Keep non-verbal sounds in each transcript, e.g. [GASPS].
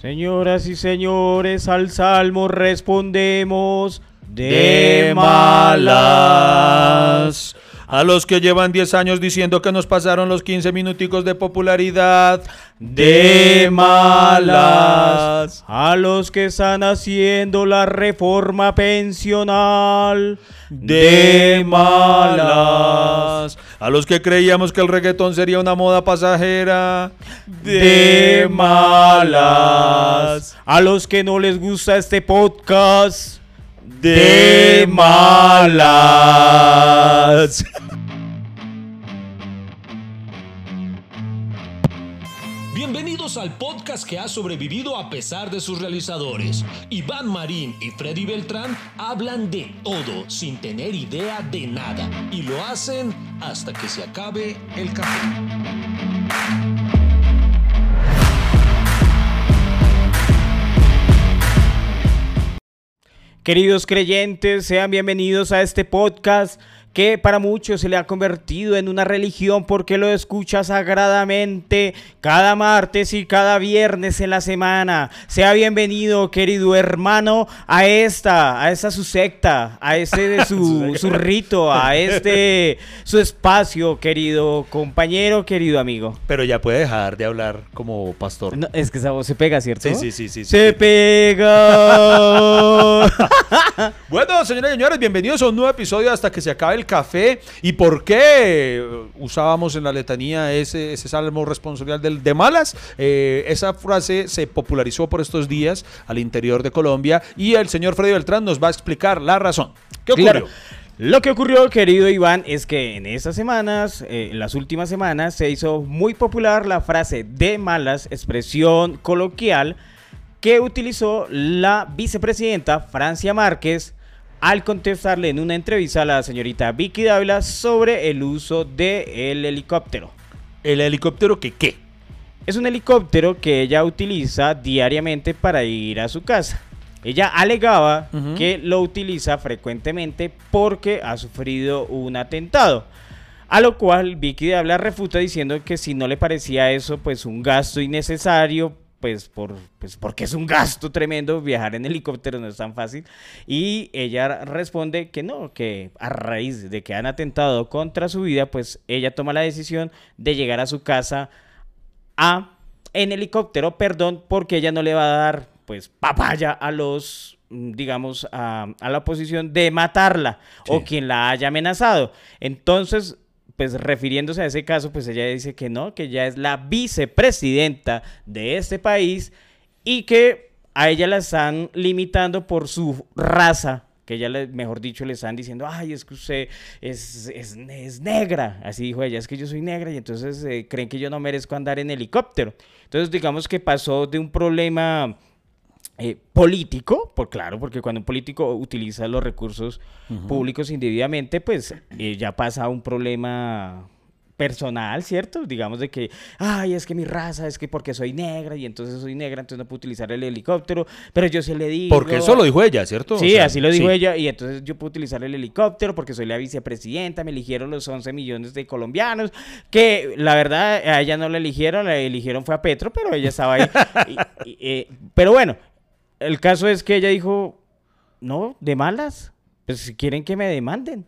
Señoras y señores, al salmo respondemos de malas. A los que llevan 10 años diciendo que nos pasaron los 15 minuticos de popularidad de malas. A los que están haciendo la reforma pensional de malas. A los que creíamos que el reggaetón sería una moda pasajera de malas. A los que no les gusta este podcast de malas. Al podcast que ha sobrevivido a pesar de sus realizadores. Iván Marín y Freddy Beltrán hablan de todo sin tener idea de nada y lo hacen hasta que se acabe el café. Queridos creyentes, sean bienvenidos a este podcast que para muchos se le ha convertido en una religión porque lo escucha sagradamente cada martes y cada viernes en la semana. Sea bienvenido, querido hermano, a esta, a esta su secta, a este su, [LAUGHS] su rito, a este su espacio, querido compañero, querido amigo. Pero ya puede dejar de hablar como pastor. es que esa voz se pega, ¿cierto? Sí, sí, sí, sí. Se pega. [LAUGHS] bueno, señoras y señores, bienvenidos a un nuevo episodio hasta que se acabe el café y por qué usábamos en la letanía ese, salmo responsorial del de malas. Eh, esa frase se popularizó por estos días al interior de Colombia y el señor Freddy Beltrán nos va a explicar la razón. ¿Qué ocurrió? Lo que ocurrió, querido Iván, es que en estas semanas, eh, en las últimas semanas, se hizo muy popular la frase de malas, expresión coloquial, que utilizó la vicepresidenta Francia Márquez al contestarle en una entrevista a la señorita Vicky Dávila sobre el uso del helicóptero. ¿El helicóptero que qué? Es un helicóptero que ella utiliza diariamente para ir a su casa. Ella alegaba que lo utiliza frecuentemente porque ha sufrido un atentado. A lo cual Vicky Dávila refuta diciendo que si no le parecía eso pues un gasto innecesario pues, por, pues porque es un gasto tremendo viajar en helicóptero, no es tan fácil. Y ella responde que no, que a raíz de que han atentado contra su vida, pues ella toma la decisión de llegar a su casa a, en helicóptero, perdón, porque ella no le va a dar pues papaya a los digamos, a, la oposición de matarla o quien la haya amenazado. Entonces, pues refiriéndose a ese caso, pues ella dice que no, que ella es la vicepresidenta de este país y que a ella la están limitando por su raza, que ella, mejor dicho, le están diciendo, ay, es que usted es, es, negra, así dijo ella, es que yo soy negra y entonces eh, creen que yo no merezco andar en helicóptero. Entonces digamos que pasó de un problema eh, político, por claro, porque cuando un político utiliza los recursos públicos indebidamente, pues eh, ya pasa un problema personal, ¿cierto? Digamos de que, ay, es que mi raza, es que porque soy negra y entonces soy negra, entonces no puedo utilizar el helicóptero, pero yo se le digo... Porque eso lo dijo ella, ¿cierto? Sí, así lo dijo ella y entonces yo puedo utilizar el helicóptero porque soy la vicepresidenta, me eligieron los 11 millones de colombianos, que la verdad a ella no la eligieron, la eligieron fue a Petro, pero ella estaba ahí. [LAUGHS] Eh, pero bueno, el caso es que ella dijo, no, de malas, pues si quieren que me demanden,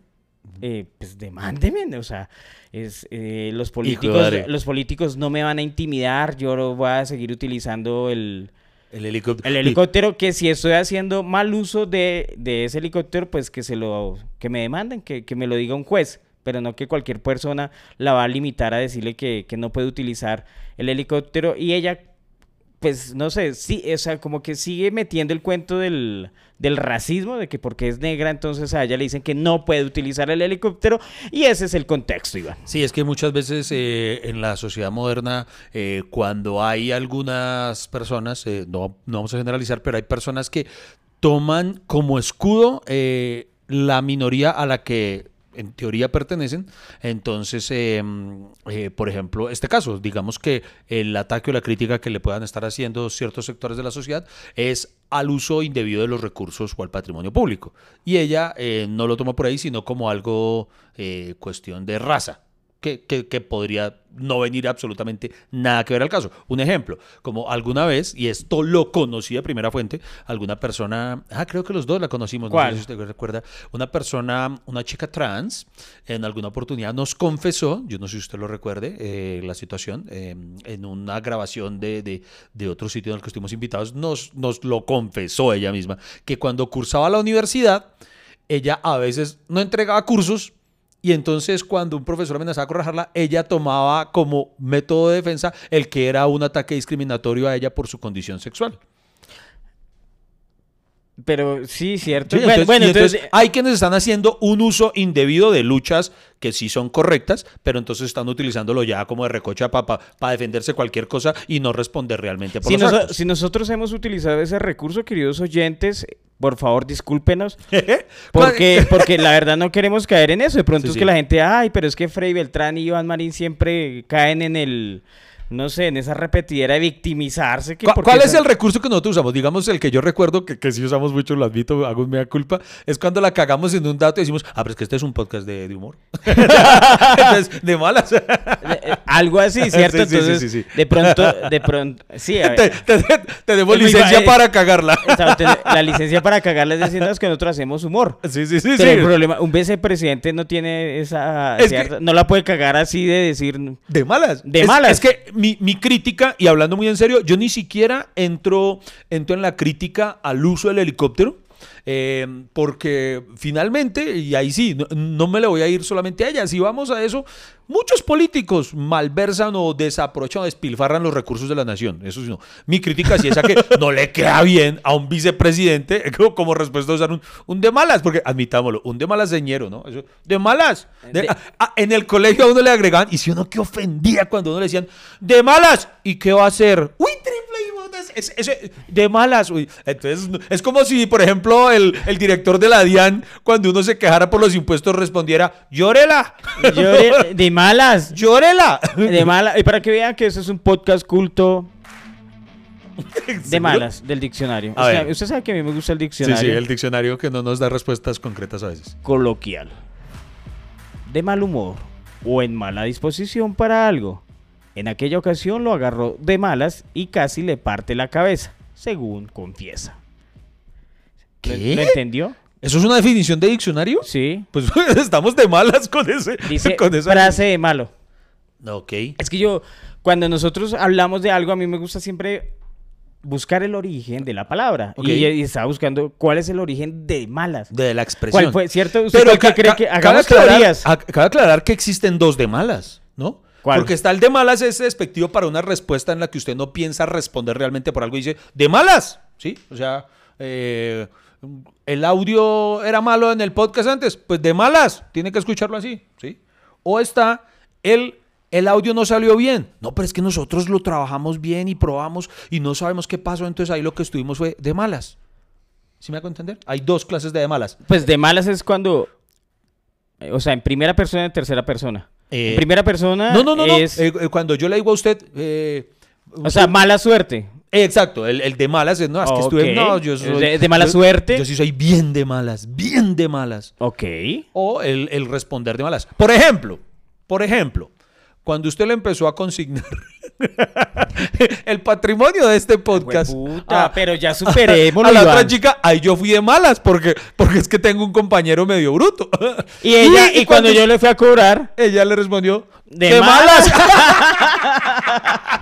eh, pues demándenme, o sea, es, eh, los, políticos, los políticos no me van a intimidar, yo voy a seguir utilizando el, el helicóptero. El helicóptero que si estoy haciendo mal uso de, ese helicóptero, pues que se lo, que me demanden, que, que, me lo diga un juez, pero no que cualquier persona la va a limitar a decirle que, que no puede utilizar el helicóptero. Y ella pues no sé, sí, o sea, como que sigue metiendo el cuento del, racismo, de que porque es negra, entonces a ella le dicen que no puede utilizar el helicóptero, y ese es el contexto, Iván. Sí, es que muchas veces eh, en la sociedad moderna, eh, cuando hay algunas personas, eh, no, no vamos a generalizar, pero hay personas que toman como escudo la minoría a la que en teoría pertenecen. Entonces, em, eh, por ejemplo, este caso, digamos que el ataque o la crítica que le puedan estar haciendo ciertos sectores de la sociedad es al uso indebido de los recursos o al patrimonio público. Y ella eh, no lo toma por ahí, sino como algo eh, cuestión de raza. Que, que, que podría no venir absolutamente nada que ver al caso. Un ejemplo, como alguna vez, y esto lo conocí de primera fuente, alguna persona, ah, creo que los dos la conocimos, ¿Cuál? no sé si usted recuerda, una persona, una chica trans, en alguna oportunidad nos confesó, yo no sé si usted lo recuerde, eh, la situación, eh, en una grabación de, de, de otro sitio en el que estuvimos invitados, nos, nos lo confesó ella misma, que cuando cursaba la universidad, ella a veces no entregaba cursos y entonces cuando un profesor amenazaba con rajarla, ella tomaba como método de defensa el que era un ataque discriminatorio a ella por su condición sexual. Pero sí, cierto. Sí, bueno, entonces- bueno, entonces, entonces hay quienes están haciendo un uso indebido de luchas que sí son correctas, pero entonces están utilizándolo ya como de recocha para defenderse cualquier cosa y no responder realmente por si, los noso- actos. si nosotros hemos utilizado ese recurso, queridos oyentes, por favor, discúlpenos. [LAUGHS] Porque, porque la verdad no queremos caer en eso. De pronto Sí, es sí. que la gente, ay, pero es que Frei Beltrán y Iván Marín siempre caen en el, no sé, en esa repetidera de victimizarse. Que ¿Cu- porque ¿Cuál es el recurso que nosotros usamos? Digamos, el que yo recuerdo, que, que sí usamos mucho, lo admito, hago mea culpa, es cuando la cagamos en un dato y decimos, ah, pero es que este es un podcast de, de humor. [LAUGHS] Entonces, de malas. Eh, Algo así, [LAUGHS] ¿cierto? Sí, sí, sí, Entonces, sí, sí. de pronto, de pronto, [LAUGHS] sí, a te, ver. te- te- tenemos licencia para cagarla. la licencia para diciendo es que nosotros hacemos humor. Sí, sí, sí. Pero sí. el problema, un vicepresidente no tiene esa... Es cierta- que- no la puede cagar así de decir... De malas. De Es- malas. Es que mi, mi crítica, y hablando muy en serio, yo ni siquiera entro, entro en la crítica al uso del helicóptero. Eh, porque finalmente, y ahí sí, no, no me le voy a ir solamente a ella, si vamos a eso, muchos políticos malversan o desaprovechan o despilfarran los recursos de la nación. Eso sí, no. Mi crítica sí es a que [LAUGHS] no le queda bien a un vicepresidente [LAUGHS] como, respuesta a usar un, un de malas, porque admitámoslo, un de malas señero, ¿no? Eso, de malas. De- De- a- a- en el colegio a uno le agregaban, y si uno que ofendía cuando uno le decían, de malas, ¿y qué va a hacer? Uy, es- de malas, uy. Entonces, es como si, por ejemplo, el, el director de la DIAN, cuando uno se quejara por los impuestos, respondiera, llórela, Llore- [LAUGHS] de malas. llórela. De malas. Y para que vean que eso es un podcast culto de malas del diccionario. O sea, usted sabe que a mí me gusta el Sí, diccionario sí, el diccionario que no nos da respuestas concretas a veces. coloquial. De mal humor o en mala disposición para algo. En aquella ocasión lo agarró de malas y casi le parte la cabeza, según confiesa. ¿Lo- ¿Qué? ¿Lo entendió? ¿Eso es una definición de diccionario? Sí. Pues [LAUGHS] estamos de malas con ese. Dice con esa- frase de malo. Ok. Es que yo, cuando nosotros hablamos de algo, a mí me gusta siempre buscar el origen de la palabra. Ok. Y, y estaba buscando cuál es el origen de malas. De la expresión. ¿Cuál fue? ¿Cierto? ¿Usted Pero cree que hagamos aclarar, teorías? aclarar que existen dos de malas, ¿no? ¿Cuál? Porque está el de malas, es despectivo para una respuesta en la que usted no piensa responder realmente por algo y dice, de malas, ¿sí? O sea, eh, el audio era malo en el podcast antes, pues de malas, tiene que escucharlo así, ¿sí? O está el... El audio no salió bien. No, pero es que nosotros lo trabajamos bien y probamos y no sabemos qué pasó. Entonces ahí lo que estuvimos fue de malas. ¿Sí me hago entender? Hay dos clases de de malas. Pues de malas es cuando. eh, O sea, en primera persona y en tercera persona. Eh, en primera persona No, no, no, no. es. Eh, eh, cuando yo le digo a usted. eh, o sea, mala suerte. exacto, el, el de malas no, es que estuve. No, yo soy. De- de mala yo- suerte. Yo sí soy bien de malas, bien de malas. Ok. O el, el responder de malas. Por ejemplo, por ejemplo, cuando usted le empezó a consignar [LAUGHS] el patrimonio de este podcast. Hueputa, a- pero ya a superémoslo, la Iván. otra chica, ahí yo fui de malas porque, porque es que tengo un compañero medio bruto. Y ella, [LAUGHS] y, cuando yo le fui a cobrar. Ella le respondió, De de, malas". malas. [LAUGHS]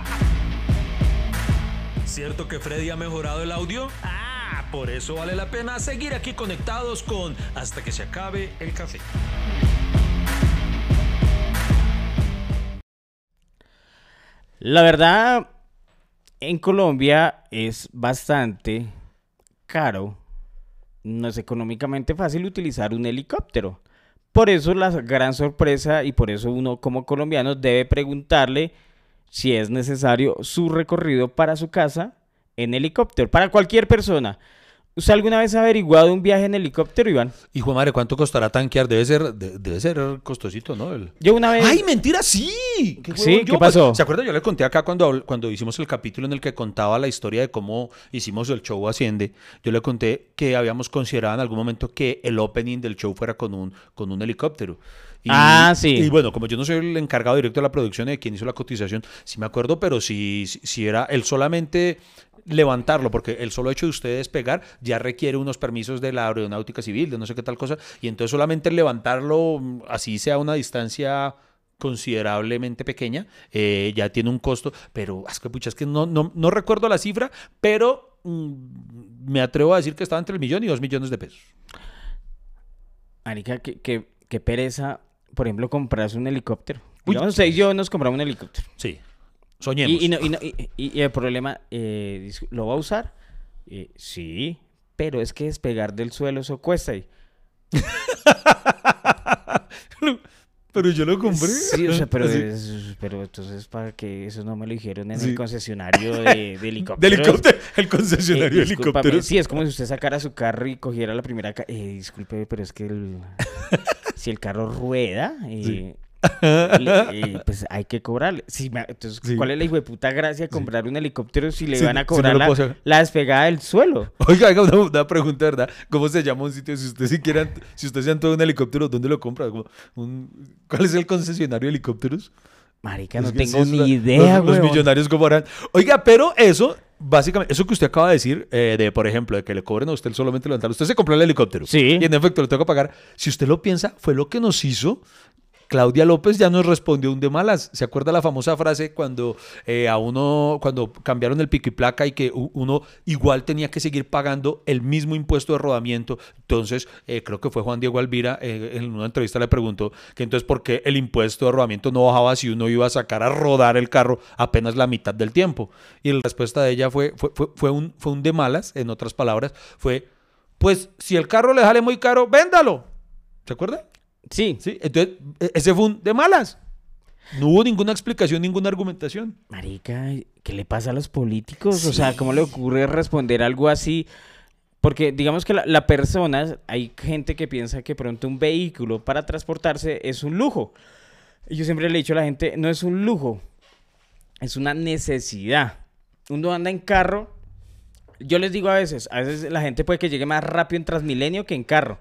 ¿Cierto que Freddy ha mejorado el audio? Ah, por eso vale la pena seguir aquí conectados con Hasta que se acabe el café. La verdad, en Colombia es bastante caro. No es económicamente fácil utilizar un helicóptero. Por eso la gran sorpresa y por eso uno como colombiano debe preguntarle si es necesario su recorrido para su casa en helicóptero. Para cualquier persona. ¿Usted alguna vez ha averiguado un viaje en helicóptero, Iván? Hijo de madre, ¿cuánto costará tanquear? Debe ser, de- debe ser costosito, ¿no? El- Yo una vez... ¡Ay, mentira! ¡Sí! Sí, huevón ¿qué yo, pasó? ¿Se acuerda? Yo le conté acá cuando, cuando hicimos el capítulo en el que contaba la historia de cómo hicimos el show Asciende. Yo le conté que habíamos considerado en algún momento que el opening del show fuera con un, con un helicóptero. Y, Ah, sí. Y bueno, como yo no soy el encargado directo de la producción y de quien hizo la cotización, sí me acuerdo, pero si, si, si era el solamente levantarlo, porque el solo hecho de usted despegar ya requiere unos permisos de la aeronáutica civil, de no sé qué tal cosa, y entonces solamente levantarlo, mm, así sea una distancia considerablemente pequeña, eh, ya tiene un costo, pero es que, pucha, es que no, no, no recuerdo la cifra, pero mm, me atrevo a decir que estaba entre el millón y dos millones de pesos. Marica, que, que, que pereza, por ejemplo, comprarse un helicóptero. Uy. Digamos, y yo nos compramos un helicóptero. Sí, soñemos. Y, y no- y no- y- el problema, eh, ¿lo va a usar? Eh, sí, pero es que despegar del suelo eso cuesta. Y, [LAUGHS] pero yo lo compré. sí, o sea, pero, es- pero entonces para que eso no me lo dijeron en Sí. el concesionario de, de [LAUGHS] De helicóptero, el Eh, concesionario de discúlpame, helicópteros. Sí, es como si usted sacara su carro y cogiera la primera... Eh, disculpe, pero es que el- [LAUGHS] si el carro rueda, eh, le- [LAUGHS] eh, pues hay que cobrarle. Entonces, Sí. ¿cuál es la hijo de puta gracia comprar un helicóptero si le Sí, van a si no cobrar la, despegada del suelo? Oiga, haga una, una pregunta, ¿verdad? ¿Cómo se llama un sitio? Si usted siquiera, si usted se antoja un helicóptero, ¿dónde lo compra? Un- ¿Cuál es el concesionario de helicópteros? Marica, no Es que tengo ni idea, Los, los millonarios cómo harán. Oiga, pero eso, básicamente, eso que usted acaba de decir, eh, de por ejemplo, de que le cobren a usted solamente levantar. Usted se compró el helicóptero. Sí. Y en efecto, lo tengo que pagar. Si usted lo piensa, fue lo que nos hizo. Claudia López ya nos respondió un de malas. ¿Se acuerda la famosa frase cuando eh, a uno, cuando cambiaron el pico y placa y que uno igual tenía que seguir pagando el mismo impuesto de rodamiento? Entonces, eh, creo que fue Juan Diego Alvira, eh, en una entrevista le preguntó que entonces por qué el impuesto de rodamiento no bajaba si uno iba a sacar a rodar el carro apenas la mitad del tiempo. Y la respuesta de ella fue, fue, fue, fue un, fue un de malas, en otras palabras, fue, pues si el carro le sale muy caro, véndalo. ¿Se acuerda? Sí, Sí, entonces e- ese fue un de malas. No hubo ninguna explicación, ninguna argumentación. Marica, ¿qué le pasa a los políticos? O sea, ¿cómo le ocurre responder algo así? Porque digamos que la, la persona, hay gente que piensa que pronto un vehículo para transportarse es un lujo. Yo siempre le he dicho a la gente, no es un lujo, es una necesidad. Uno anda en carro, yo les digo a veces, a veces la gente puede que llegue más rápido en Transmilenio que en carro.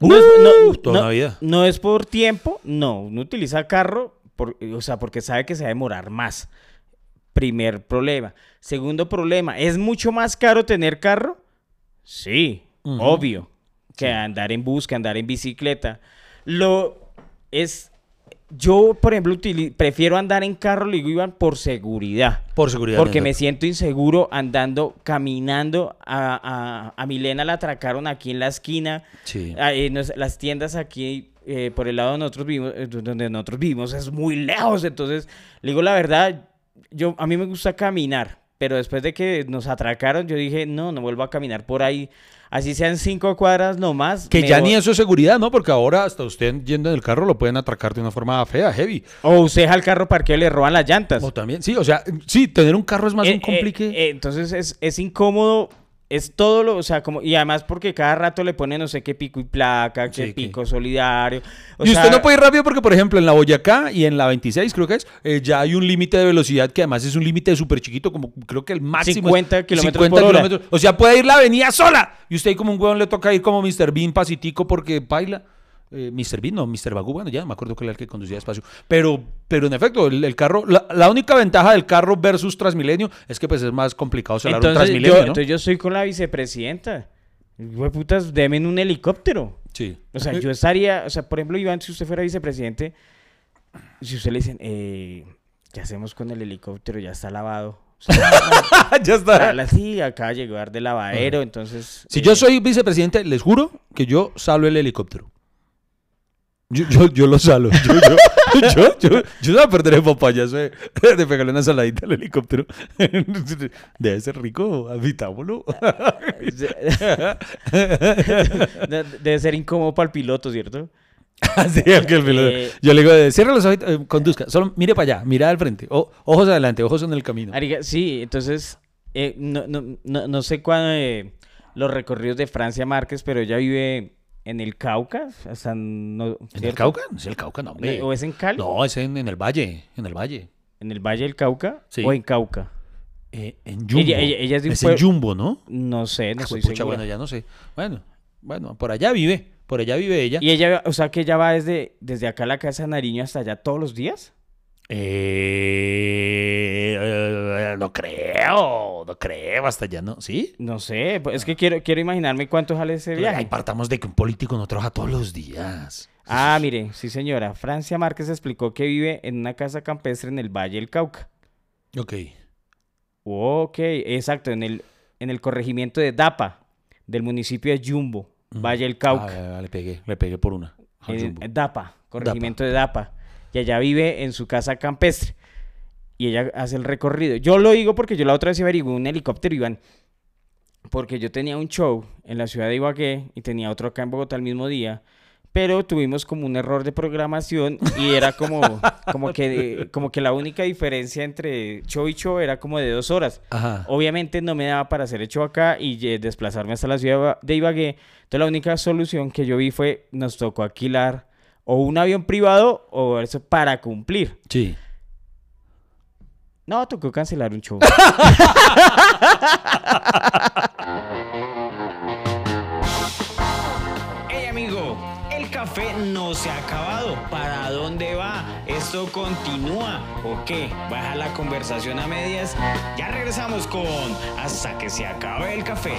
No es, no- toda no- una vida. no es por tiempo, no. Uno utiliza carro, por, o sea, porque sabe que se va a demorar más. Primer problema. Segundo problema, ¿es mucho más caro tener carro? Sí, obvio. Que andar en bus, que andar en bicicleta. Lo es. Yo, por ejemplo, prefiero andar en carro, le digo Iván, por seguridad. Por seguridad. Porque me siento inseguro andando, caminando. A, a, a Milena la atracaron aquí en la esquina. Sí. Ah, eh, nos- las tiendas aquí eh, por el lado donde nosotros vivimos, eh, donde nosotros vivimos es muy lejos. Entonces, le digo la verdad, yo a mí me gusta caminar, pero después de que nos atracaron, yo dije, no, no vuelvo a caminar por ahí. Así sean cinco cuadras nomás. Que ya voy- ni eso es seguridad, ¿no? Porque ahora hasta usted yendo en el carro lo pueden atracar de una forma fea, heavy. O usted deja el carro parqueado y le roban las llantas. O también, sí, o sea, sí, tener un carro es más Eh, un complique. eh, eh, entonces es, es incómodo, es todo lo, o sea, como, y además porque cada rato le ponen no sé qué pico y placa, qué Sí, que- pico solidario. o y usted no puede ir rápido porque, por ejemplo, en la Boyacá y en la 26, creo que es, eh, ya hay un límite de velocidad que además es un límite súper chiquito, como creo que el máximo. es 50 kilómetros por hora. kilómetros. O sea, puede ir la avenida sola. Y usted como un huevón le toca ir como Mr. Bean pasitico porque baila. Eh, Mr. Bean, no, Mr. Bagú, bueno, ya me acuerdo que era el que conducía despacio. Pero, pero en efecto, el, el carro, la, la única ventaja del carro versus Transmilenio es que pues es más complicado celar un Entonces yo, Transmilenio, ¿no? entonces yo estoy con la vicepresidenta. Güey, putas, deme un helicóptero. Sí. O sea, yo estaría, o sea, por ejemplo, Iván, si usted fuera vicepresidente, si usted le dicen, eh, ¿qué hacemos con el helicóptero? Ya está lavado. O sea, [LAUGHS] ya está. la- sí, acaba de llegar de lavadero, entonces... Si eh, yo soy vicepresidente, les juro que yo salo el helicóptero. Yo, yo, yo lo salo. Yo, yo, yo, yo, yo no voy a perder el papayazo de, de pegarle una saladita al helicóptero. [LAUGHS] Debe ser rico, habitámoslo. de- Debe ser incómodo para el piloto, ¿cierto? Así es que el piloto- Eh, Yo le digo, cierra los ojos, eh, conduzca. Solo mire para allá, mira al frente. O- ojos adelante, ojos en el camino. Sí, entonces, eh, no, no, no, no sé cuándo eh, los recorridos de Francia Márquez, pero ella vive en el Cauca, o sea, no, ¿En el. Cauca? ¿Es el Cauca? No, hombre. ¿O es en Cali? No, es en, en el valle. En el valle. ¿En el Valle del Cauca? Sí. ¿O en Cauca? Eh, en Jumbo. Ella- ella- ella es de un es en Jumbo, ¿no? No sé, no Ah, pucha, bueno, ya no sé. Bueno, bueno, por allá vive. por allá vive ella. ¿Y ella, o sea, que ella va desde, desde acá a la casa de Nariño hasta allá todos los días? Eh, eh, no creo, no creo, hasta allá, ¿no? ¿Sí? No sé, pues, es que quiero, quiero imaginarme cuánto sale ese Ahí viaje. partamos de que un político no trabaja todos los días. Ah, mire, sí señora. Francia Márquez explicó que vive en una casa campestre en el Valle del Cauca. Ok. Ok, exacto, en el, en el corregimiento de Dapa, del municipio de Yumbo, Valle del Cauca. Ah, le pegué, le pegué por una. jumbo. en Dapa, corregimiento de Dapa. Y allá vive en su casa campestre. Y ella hace el recorrido. Yo lo digo porque yo la otra vez averigué un helicóptero, Iván. Porque yo tenía un show en la ciudad de Ibagué y tenía otro acá en Bogotá el mismo día. Pero tuvimos como un error de programación y era como, [LAUGHS] como, que, como que la única diferencia entre show y show era como de dos horas. Ajá. Obviamente no me daba para hacer el show acá y eh, desplazarme hasta la ciudad de Ibagué. Entonces la única solución que yo vi fue, nos tocó alquilar o un avión privado o eso para cumplir. Sí. No, tocó cancelar un show. [LAUGHS] Hey amigo, el café no se ha acabado. ¿Para dónde va? ¿Esto continúa o qué? ¿Baja la conversación a medias? Ya regresamos con Hasta que se acabe el café.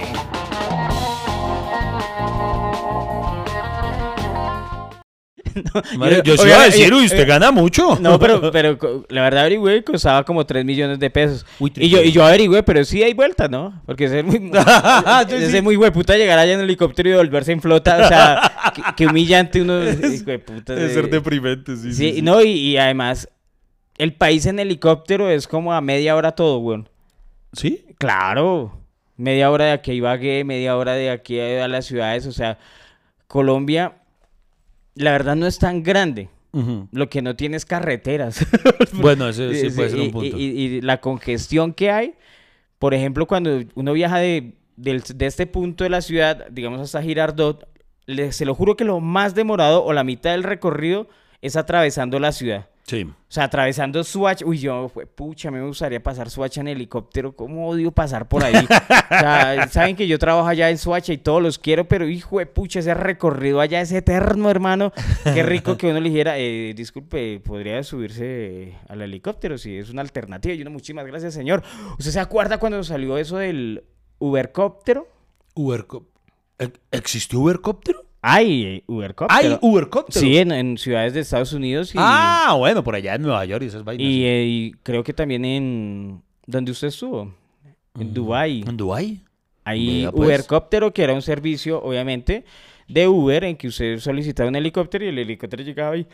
[LAUGHS] Madre, yo- yo sí iba a decir, uy, usted eh, gana mucho. No, pero, [LAUGHS] pero la verdad averigüé costaba como 3 millones de pesos. Uy, y, yo, y yo averigüé, pero sí hay vuelta, ¿no? Porque es muy, [LAUGHS] es sí. muy hueputa llegar allá en helicóptero y volverse en flota. O sea, que, que humillante uno. hijo de ser deprimente, sí. Sí, sí, sí. no, y, y además, el país en helicóptero es como a media hora todo, weón. ¿Sí? Claro. Media hora de aquí a Ibagué, media hora de aquí a las ciudades. O sea, Colombia, la verdad no es tan grande. Lo que no tiene es carreteras. [LAUGHS] Bueno, ese sí puede ser un punto. y- y la congestión que hay, por ejemplo, cuando uno viaja de, del- de este punto de la ciudad, digamos hasta Girardot, le- se lo juro que lo más demorado o la mitad del recorrido es atravesando la ciudad. Sí. O sea, atravesando Swatch. Uy, yo, fue, pucha, me gustaría pasar Swatch en helicóptero. ¿Cómo odio pasar por ahí? [LAUGHS] O sea, saben que yo trabajo allá en Swatch y todos los quiero, pero hijo de pucha, ese recorrido allá es eterno, hermano. Qué rico que uno le dijera, eh, disculpe, ¿podría subirse al helicóptero? Si es una alternativa. Y uno, muchísimas gracias, señor. ¿Usted se acuerda cuando salió eso del Ubercóptero? ¿Ex- ¿Existió Ubercóptero? Hay eh, Ubercóptero. ¿Hay Ubercóptero? Sí, en, en ciudades de Estados Unidos. Y... Ah, bueno, por allá en Nueva York y esas vainas. Y, eh, y creo que también en donde usted estuvo, en Dubai, ¿En Dubái? hay pues. Ubercóptero que era un servicio, obviamente, de Uber en que usted solicitaba un helicóptero y el helicóptero llegaba y,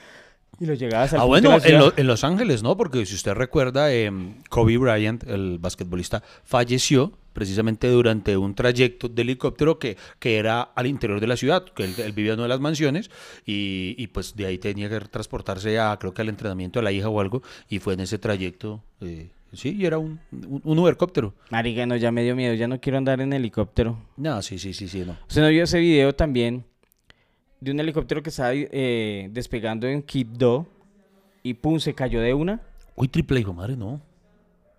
y lo llegaba hasta el Ah, bueno, en. Lo- en Los Ángeles, ¿no? Porque si usted recuerda, em, Kobe Bryant, el basquetbolista, falleció precisamente durante un trayecto de helicóptero que, que era al interior de la ciudad, que él, él vivía en una de las mansiones y, y, pues de ahí tenía que transportarse a, creo que al entrenamiento de la hija o algo, y fue en ese trayecto, eh, sí, y era un, un, un Ubercóptero. Marica, no, ya me dio miedo, ya no quiero andar en helicóptero. No, sí, sí, sí, sí, no. ¿Usted no vio ese video también de un helicóptero que estaba eh, despegando en Quibdó y pum, se cayó de una? Uy, triple hijo, madre, no.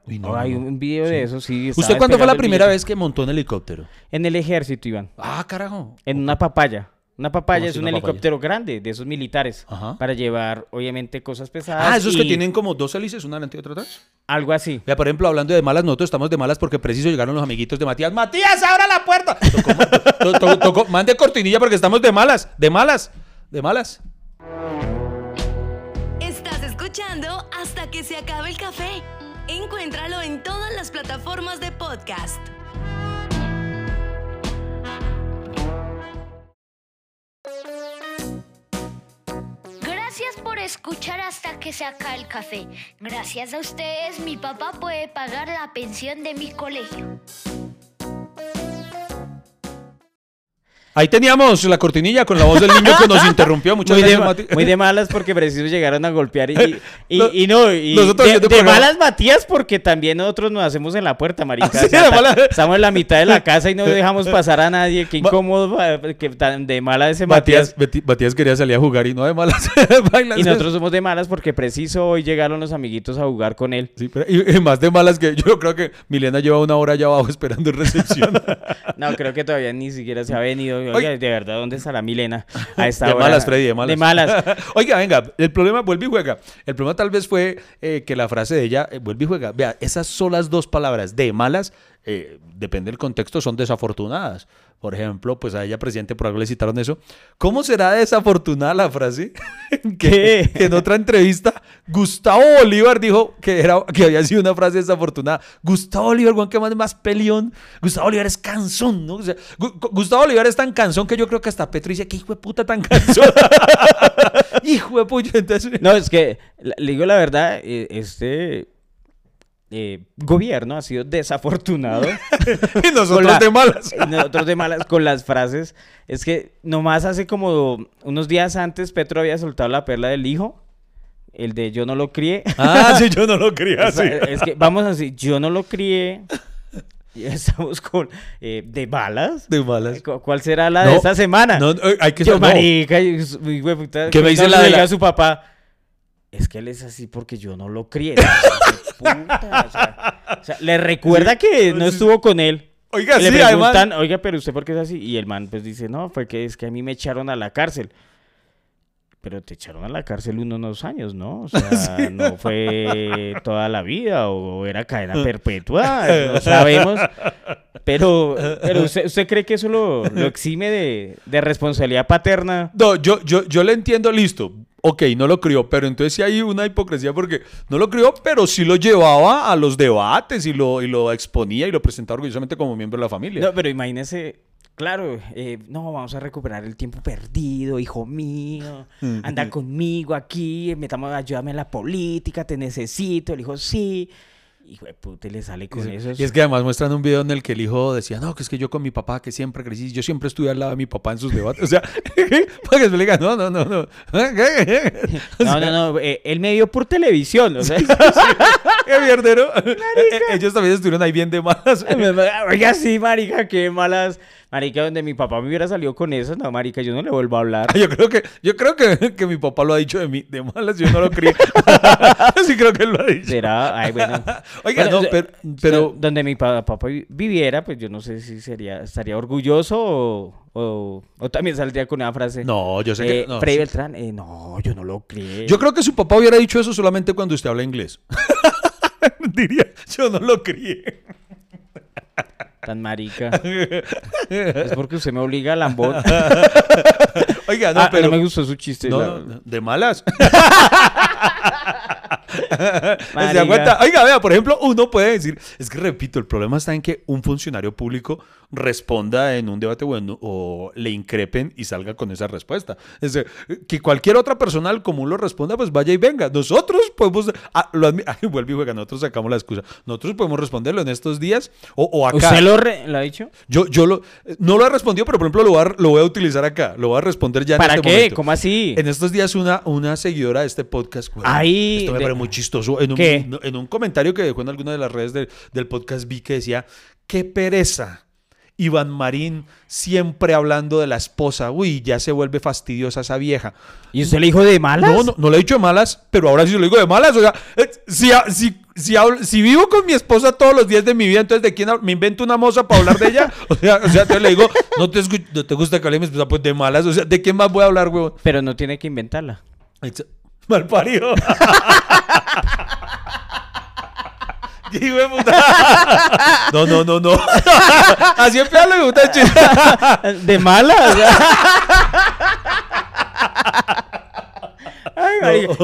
Uy, no, hay un video de eso, sí. ¿Usted cuándo fue la primera vez que montó en helicóptero? En el ejército, Iván. Ah, carajo. En una papaya. Una papaya ¿Cómo es un papaya? helicóptero grande, de esos militares, Ajá. para llevar, obviamente, cosas pesadas. Ah, esos que tienen como dos hélices, una adelante y otra atrás. Algo así. Vea, por ejemplo, hablando de malas, nosotros estamos de malas porque preciso llegaron los amiguitos de Matías. ¡Matías, abra la puerta! Tocó- [LAUGHS] to- to- tocó- mande cortinilla porque estamos de malas, de malas, de malas. Estás escuchando hasta que se acabe el café. Encuéntralo en todas las plataformas de podcast. Gracias por escuchar hasta que se acabe el café. Gracias a ustedes mi papá puede pagar la pensión de mi colegio. Ahí teníamos la cortinilla con la voz del niño que nos [LAUGHS] interrumpió. Muchas Muy de, ma- Mati. muy de malas porque preciso llegaron a golpear y, y, y- Lo- y no, y de, de malas Matías porque también nosotros nos hacemos en la puerta, marica. Ah, [LAUGHS] sí, O sea, de. Estamos en la mitad de la casa y no dejamos pasar a nadie. Qué incómodo, que tan de mala ese Matías, Matías. Quería salir a jugar y no de malas. [LAUGHS] Y nosotros somos de malas porque preciso hoy llegaron los amiguitos a jugar con él. Sí, pero- y, y más de malas que yo creo que Milena lleva una hora allá abajo esperando recepción. No, creo que todavía ni siquiera se ha venido. Oiga, de verdad, ¿dónde está la Milena? A [LAUGHS] esta de hora? malas, Freddy, de malas. De malas. [LAUGHS] Oiga, venga, el problema, vuelve y juega. El problema tal vez fue eh, que la frase de ella, eh, vuelve y juega. Vea, esas solas dos palabras, de malas, eh, depende del contexto, son desafortunadas. Por ejemplo, pues a ella, presidente, por algo le citaron eso. ¿Cómo será desafortunada la frase? [LAUGHS] que, que en otra entrevista, Gustavo Bolívar dijo que, era, que había sido una frase desafortunada. Gustavo Bolívar, Juan, que más, más peleón. Gustavo Bolívar es cansón, ¿no? O sea, Gu- Gu- Gustavo Bolívar es tan cansón que yo creo que hasta Petro dice, ¿qué hijo de puta tan cansón? [LAUGHS] hijo de puño, entonces... No, es que, le digo la verdad, eh, este eh, gobierno ha sido desafortunado. [LAUGHS] y nosotros la- de malas. nosotros de malas con las frases. Es que nomás hace como unos días antes Petro había soltado la perla del hijo. El de yo no lo crié. Ah, sí, yo no lo [LAUGHS] O así. sea, es que vamos así, yo no lo crié. Estamos con eh, de balas. De malas. ¿Cu- ¿Cuál será la No, de esta semana? No, eh, hay que Yo, no. marica, y su- y güey, puta, ¿Qué me dice la de la- su papá? Es que él es así porque yo no lo crié. Puta, o, sea, o sea, le recuerda que no estuvo con él. Oiga, le sí, preguntan, además. oiga, pero usted por qué es así? Y el man pues dice, no, fue que es que a mí me echaron a la cárcel. Pero te echaron a la cárcel unos años, ¿no? O sea, [LAUGHS] no fue toda la vida o era cadena [LAUGHS] perpetua, no sabemos. Pero, pero usted, ¿usted cree que eso lo, lo exime de, de responsabilidad paterna? No, yo, yo, yo le entiendo, listo. Ok, no lo crió, pero entonces sí hay una hipocresía porque no lo crió, pero sí lo llevaba a los debates y lo, y lo exponía y lo presentaba orgullosamente como miembro de la familia. No, pero imagínese, claro, eh, no, vamos a recuperar el tiempo perdido, hijo mío, anda conmigo aquí, metamos, ayúdame en la política, te necesito. El hijo, sí. De puta, y le sale con eso. Y es que además muestran un video en el que el hijo decía, no, que es que yo con mi papá, que siempre crecí, yo siempre estuve al lado de mi papá en sus debates. O sea, [LAUGHS] para que se le diga, no, no, no, no. [LAUGHS] [LAUGHS] No, no, no, eh, él me vio por televisión, o sea, Qué mierdero. Eh, eh, Ellos también estuvieron ahí bien de malas. oiga, sí, marica, qué malas, marica, donde mi papá me hubiera salido con eso, no, marica, yo no le vuelvo a hablar. [LAUGHS] Yo creo que, yo creo que, que mi papá lo ha dicho de mí, de malas, yo no lo crié. [LAUGHS] sí creo que él lo ha dicho. Será, ay, bueno. [LAUGHS] Oiga, Bueno, no, pero, pero donde mi pa- papá vi- viviera, pues yo no sé si sería, estaría orgulloso o, o, o también saldría con una frase. no, yo sé eh, que no, Freddy sí. Beltrán, eh, no, yo no lo creo. Yo creo que su papá hubiera dicho eso solamente cuando usted habla inglés. Diría, yo no lo crié. Tan marica. es porque usted me obliga a lambón. Oiga, no, Ah, pero no me gustó su chiste. no, la- no, de malas. [LAUGHS] [LAUGHS] ¿Se cuenta? Oiga, vea, por ejemplo, uno puede decir, es que repito, el problema está en que un funcionario público responda en un debate o, en- o le increpen y salga con esa respuesta. Es decir, que cualquier otra persona al común lo responda, pues vaya y venga. Nosotros podemos, ah, lo [LAUGHS] ay, vuelve y juega, nosotros sacamos la excusa. Nosotros podemos responderlo en estos días o, o acá. ¿Usted lo, re- lo ha dicho? Yo, yo lo, no lo he respondido, pero por ejemplo lo voy a, lo voy a utilizar acá. Lo voy a responder ya en ¿Para este qué? momento. ¿Cómo así? En estos días una, una seguidora de este podcast, güey, Ay, esto me de- parece muy chistoso, en un, ¿Qué? en un comentario que dejó en alguna de las redes de- del podcast vi que decía, qué pereza. Iván Marín siempre hablando de la esposa. Uy, ya se vuelve fastidiosa esa vieja. ¿Y usted le dijo de malas? No, no, no le he dicho de malas, pero ahora sí lo digo de malas. O sea, eh, si, si, si, hablo- si vivo con mi esposa todos los días de mi vida, entonces ¿de quién hab- me invento una moza para hablar de ella? [LAUGHS] O sea, o sea entonces le digo, no te, escu- no te gusta que hable de mi esposa, pues de malas. O sea, ¿de quién más voy a hablar, huevón? Pero no tiene que inventarla. [LAUGHS] Mal parido. [LAUGHS] ¿Qué hijo de puta? [LAUGHS] No, no, no, no. [LAUGHS] Así empieza le gusta el chiste. ¿De malas? [LAUGHS]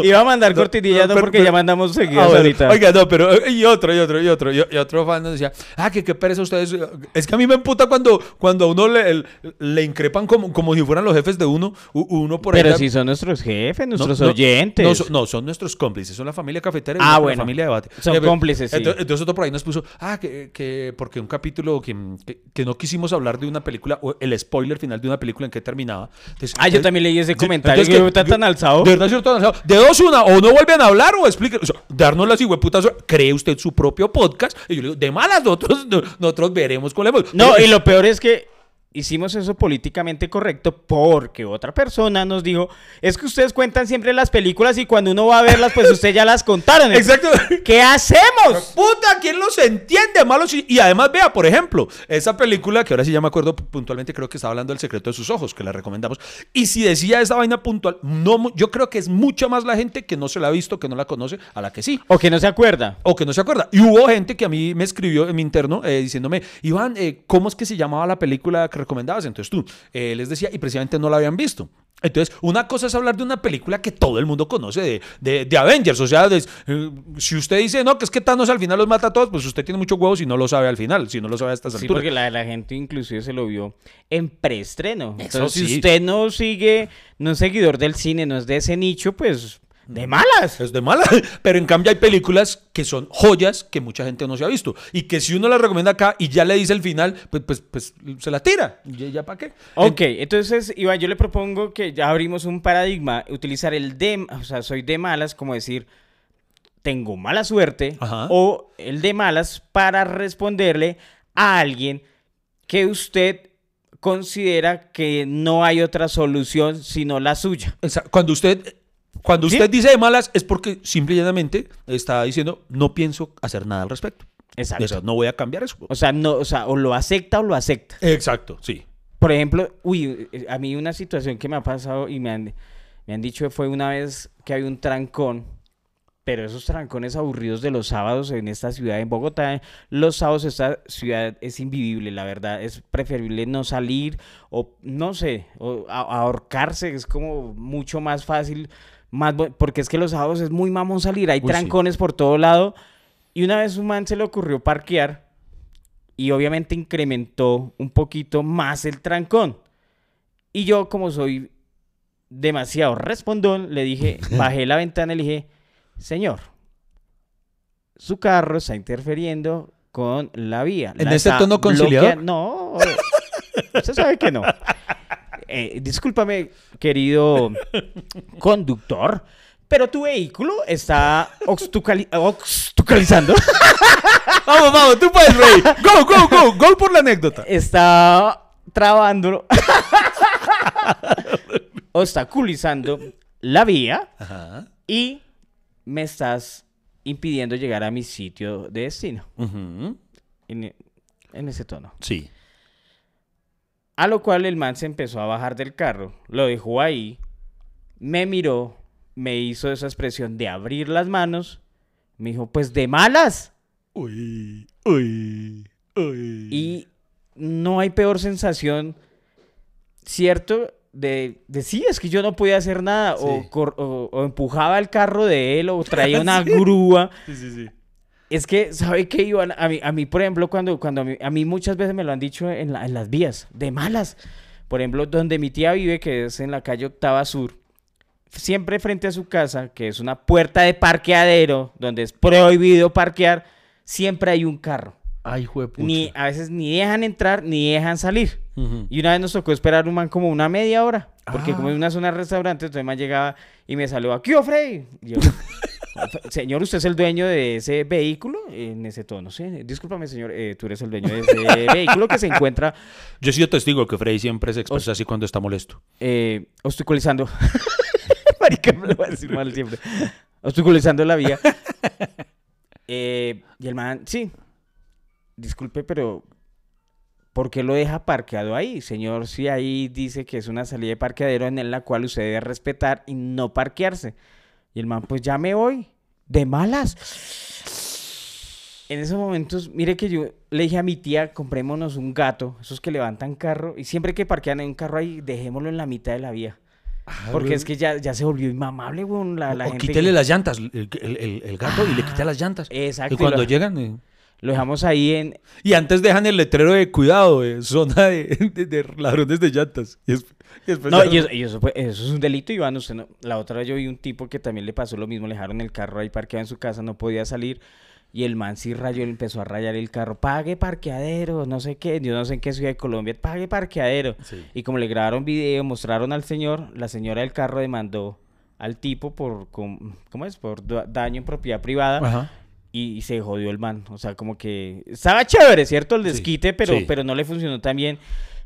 Iba a mandar No, cortinillas no, porque pero- ya mandamos Ah, seguidas ahorita. Oiga, no, pero eh, y otro, y otro, y otro, y, y otro fan nos decía, ah, que qué pereza ustedes. Es que a mí me emputa cuando, cuando a uno le, el- le increpan como, como si fueran los jefes de uno, uno por. Pero la- si son nuestros jefes, nuestros oyentes. No, son, no, son nuestros cómplices, son la familia cafetera y Ah, la bueno. familia debate. Son Eh, cómplices, sí. Entonces, entonces otro por ahí nos puso, ah, que, que porque un capítulo que, que, que no quisimos hablar de una película, o el spoiler final de una película en que terminaba. Entonces, Ah, yo también leí ese comentario entonces que yo- tan alzado. De verdad, cierto, tan De dos, una, o no vuelven a hablar o expliquen. O sea, darnos las hijueputas, cree usted su propio podcast. Y yo le digo, de malas, nosotros, nosotros veremos cuál es. No, y lo peor es que hicimos eso políticamente correcto porque otra persona nos dijo, es que ustedes cuentan siempre las películas y cuando uno va a verlas, pues ustedes ya las contaron. [LAUGHS] Exacto. ¿Qué hacemos? Puta, ¿quién los entiende? Malos y, y además, vea, por ejemplo, esa película que ahora sí ya me acuerdo puntualmente, creo que estaba hablando del secreto de sus ojos, que la recomendamos. Y si decía esa vaina puntual, no, yo creo que es mucha más la gente que no se la ha visto, que no la conoce, a la que sí. O que no se acuerda. O que no se acuerda. Y hubo gente que a mí me escribió en mi interno eh, diciéndome, Iván, eh, ¿cómo es que se llamaba la película recomendabas? Entonces tú eh, les decía, y precisamente no la habían visto. Entonces, una cosa es hablar de una película que todo el mundo conoce, de, de, de Avengers. O sea, de- eh, si usted dice, no, que es que Thanos al final los mata a todos, pues usted tiene muchos huevos y no lo sabe al final, si no lo sabe a estas Sí, alturas. porque la, la gente inclusive se lo vio en preestreno. Entonces, sí. si usted no sigue, no es seguidor del cine, no es de ese nicho, pues de malas. Es de mala. [LAUGHS] Pero en cambio hay películas que son joyas que mucha gente no se ha visto. Y que si uno las recomienda acá y ya le dice el final, pues, pues, pues se la tira. ¿Ya, ya para qué? Ok, entonces, Iván, yo le propongo que ya abrimos un paradigma, utilizar el de, o sea, soy de malas, como decir, tengo mala suerte, Ajá. o el de malas para responderle a alguien que usted considera que no hay otra solución sino la suya. Cuando usted, cuando ¿Sí? usted dice de malas es porque simple y llanamente está diciendo no pienso hacer nada al respecto. Exacto. O sea, no voy a cambiar eso. O sea, no, o sea, o lo acepta o lo acepta. Exacto, sí. Por ejemplo, uy, a mí una situación que me ha pasado y me han, me han dicho fue una vez que había un trancón, pero esos trancones aburridos de los sábados en esta ciudad, en Bogotá, los sábados esta ciudad es invivible, la verdad, es preferible no salir o no sé, o ahorcarse, es como mucho más fácil, más porque es que los sábados es muy mamón salir, hay Uy, sí. trancones por todo lado y una vez un man se le ocurrió parquear y obviamente incrementó un poquito más el trancón. Y yo, como soy demasiado respondón, le dije, [LAUGHS] bajé la ventana y le dije, señor, su carro está interfiriendo con la vía. ¿En la ese tono conciliador? No, usted sabe que no. [LAUGHS] Eh, discúlpame, querido conductor, pero tu vehículo está obstucali- obstaculizando. [LAUGHS] Vamos, vamos, tú puedes, Rey. Go, go, go. Go por la anécdota. está trabando, [LAUGHS] obstaculizando la vía Ajá. y me estás impidiendo llegar a mi sitio de destino. En ese tono. Sí. A lo cual el man se empezó a bajar del carro, lo dejó ahí, me miró, me hizo esa expresión de abrir las manos, me dijo, pues de malas. Uy, uy, uy. Y no hay peor sensación, ¿cierto? De, de sí, es que yo no podía hacer nada. O, Sí. o- o empujaba el carro de él o traía [LAUGHS] una grúa. Sí, sí, sí. Es que, ¿sabe qué, Iván? A mí, a mí por ejemplo, cuando, cuando a, mí, a mí muchas veces me lo han dicho en, la- en las vías, de malas. Por ejemplo, donde mi tía vive, que es en la calle Octava Sur, siempre frente a su casa, que es una puerta de parqueadero, donde es prohibido parquear, siempre hay un carro. Ay, juepucha. Ni, a veces ni dejan entrar ni dejan salir. Y una vez nos tocó esperar un man como una media hora. Porque Ah. como es una zona de restaurante, entonces el man llegaba y me saludó, ¿qué Freddy? Y yo, [LAUGHS] señor, ¿usted es el dueño de ese vehículo? En ese tono, sí. Discúlpame, señor, eh, tú eres el dueño de ese [LAUGHS] vehículo que se encuentra Yo he sido testigo que Freddy siempre se expresa así cuando está molesto. eh, obstaculizando. [LAUGHS] Marica, me lo voy a decir mal siempre. Obstaculizando la vía. Eh, y el man, sí. Disculpe, pero ¿por qué lo deja parqueado ahí? Señor, si ahí dice que es una salida de parqueadero en la cual usted debe respetar y no parquearse. Y el man, pues ya me voy. De malas. En esos momentos, mire que yo le dije a mi tía, comprémonos un gato, esos que levantan carro, y siempre que parquean en un carro ahí, dejémoslo en la mitad de la vía. Porque es que ya, ya se volvió inmamable, weón, la, la o gente. quítele las llantas, el, el- gato, y le quita las llantas. Exacto, Y cuando lo- llegan... eh, Lo dejamos ahí en... Y antes dejan el letrero de cuidado, de zona de, de- de ladrones de llantas. Y, es- y No, y eso, y eso, fue- eso es un delito, Iván. Usted no- La otra vez yo vi un tipo que también le pasó lo mismo. Le dejaron el carro ahí parqueado en su casa, no podía salir. Y el man sí rayó, empezó a rayar el carro. Pague parqueadero, no sé qué. Yo no sé en qué ciudad de Colombia. Pague parqueadero. Sí. Y como le grabaron video, mostraron al señor, la señora del carro demandó al tipo por, ¿cómo es? Por da- daño en propiedad privada. Ajá. Y, y se jodió el man. O sea, como que estaba chévere, ¿cierto? El Sí, desquite, pero, sí. pero no le funcionó tan bien.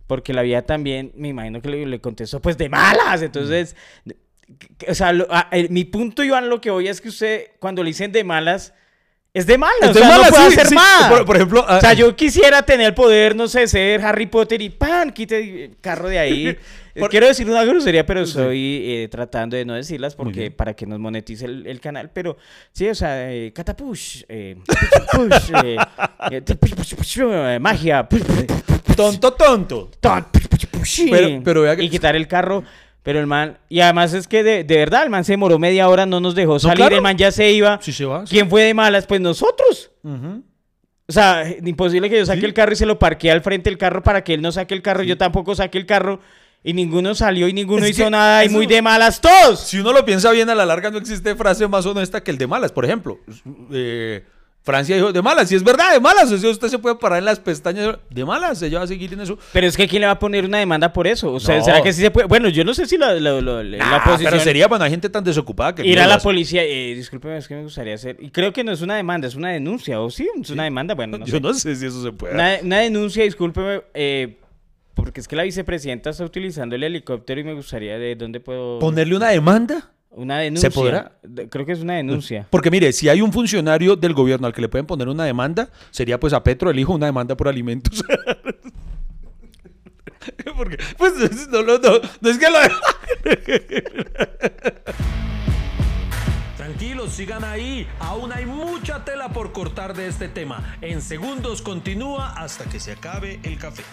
porque la vieja también, me imagino que le, le contestó, pues de malas. Entonces, o sea, lo- a- el- mi punto, Iván, lo que voy es que usted, cuando le dicen de malas, es de malas. Es o de sea, no puede sí, hacer sí. más. Por- por ejemplo, o sea, ah, yo quisiera tener el poder, no sé, ser Harry Potter y ¡pan! Quite el carro de ahí. [LAUGHS] Por- Quiero decir una grosería, pero estoy eh, tratando de no decirlas porque para que nos monetice el, el canal. Pero sí, o sea, eh, catapush, eh, [LAUGHS] push, eh, eh, push, push, push, eh, magia, Tonto, tonto. ton, Pero- pero vea que- y quitar el carro. Pero el man, y además es que de, de verdad el man se demoró media hora, no nos dejó salir, claro. el man ya se iba. Si se va. sí. ¿Quién fue de malas? Pues nosotros. O sea, imposible que yo saque Sí. el carro y se lo parquee al frente del carro para que él no saque el carro, yo tampoco saque el carro y ninguno salió y ninguno Es hizo nada y muy de malas todos. Si uno lo piensa bien, a la larga no existe frase más honesta que el de malas. Por ejemplo, eh, Francia dijo de malas, y es verdad, de malas. O sea, usted se puede parar en las pestañas de malas, ella va a seguir en eso. Pero es que ¿quién le va a poner una demanda por eso? O sea, No. ¿será que sí se puede? Bueno, yo no sé si la, la, la- la Nah, oposición... pero sería, bueno, hay gente tan desocupada que. Ir a la policía, eh, discúlpeme, es que me gustaría hacer... Y creo que no es una demanda, es una denuncia, ¿o sí? Es una demanda, bueno, no Yo sé. no sé si eso se puede. Una, una denuncia, discúlpeme, eh, porque es que la vicepresidenta está utilizando el helicóptero y me gustaría de dónde puedo... ¿Ponerle una demanda? Una denuncia. podrá? De- Creo que es una denuncia. Porque mire, si hay un funcionario del gobierno al que le pueden poner una demanda, sería pues a Petro, el hijo, una demanda por alimentos. [LAUGHS] Porque, pues, no, no, no, no es que lo... [LAUGHS] Tranquilos, sigan ahí. Aún hay mucha tela por cortar de este tema. En segundos continúa hasta que se acabe el café.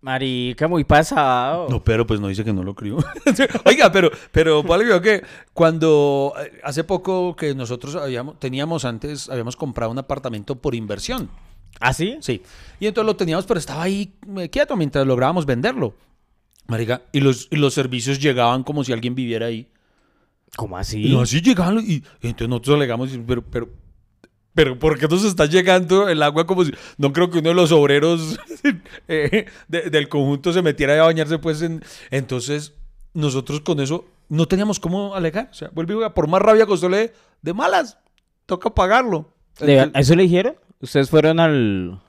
Marica, muy pasado. No, pero pues no dice que no lo crió. [LAUGHS] Oiga, pero, pero creo que cuando eh, hace poco que nosotros habíamos, teníamos antes, habíamos comprado un apartamento por inversión. ¿Ah, sí? Sí. Y entonces lo teníamos, pero estaba ahí eh, quieto mientras lográbamos venderlo. Marica, y los, y los servicios llegaban como si alguien viviera ahí. ¿Cómo así? Y no, así llegaban. Y, y entonces nosotros alegamos, pero, pero, pero, ¿por qué nos está llegando el agua como si.? No creo que uno de los obreros [LAUGHS] eh, de- del conjunto se metiera a bañarse, pues. En, entonces, nosotros con eso no teníamos cómo alegar. O sea, vuelve y juega, por más rabia que usted le dé, de malas, toca pagarlo. ¿De- Entonces- ¿A eso le dijeron? ¿Ustedes fueron al...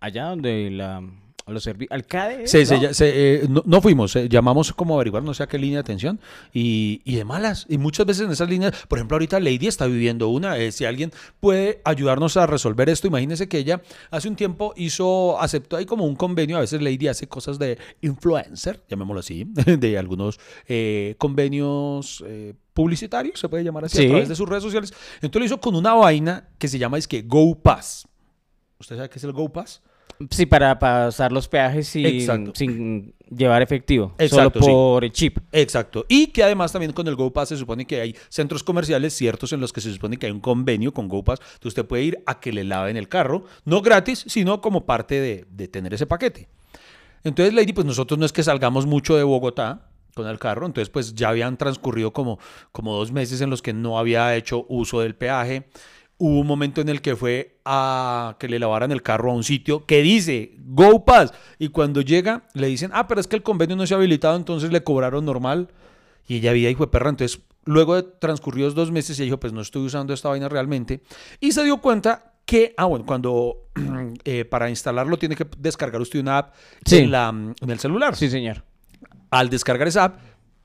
allá donde la... a los al CADE? Se- se ¿no? se, eh, no, no fuimos, eh, llamamos como a averiguar no sé a qué línea de atención y, y de malas. Y muchas veces en esas líneas, por ejemplo, ahorita Lady está viviendo una. eh, si alguien puede ayudarnos a resolver esto, imagínese que ella hace un tiempo hizo, aceptó ahí como un convenio. A veces Lady hace cosas de influencer, llamémoslo así, [LAUGHS] de algunos eh, convenios. eh, publicitarios, se puede llamar así, Sí. a través de sus redes sociales. Entonces lo hizo con una vaina que se llama es que GoPass. ¿Usted sabe qué es el GoPass? Sí, para pasar los peajes sin, llevar efectivo. Exacto, solo sí. por el chip. Exacto. Y que además también con el GoPass se supone que hay centros comerciales ciertos en los que se supone que hay un convenio con GoPass. Entonces usted puede ir a que le laven el carro, no gratis, sino como parte de, de tener ese paquete. Entonces, Lady, pues nosotros no es que salgamos mucho de Bogotá con el carro, entonces pues ya habían transcurrido como, como dos meses en los que no había hecho uso del peaje. Hubo un momento en el que fue a que le lavaran el carro a un sitio que dice Go Pass. Y cuando llega, le dicen, ah, pero es que el convenio no se ha habilitado, entonces le cobraron normal. Y ella había hijo de perra. Entonces, luego de transcurridos dos meses, ella dijo, pues no estoy usando esta vaina realmente. Y se dio cuenta que, ah, bueno, cuando [CLEARS THROAT] eh, para instalarlo tiene que descargar usted una app Sí. en, la, en el celular. Sí, señor. Al descargar esa app,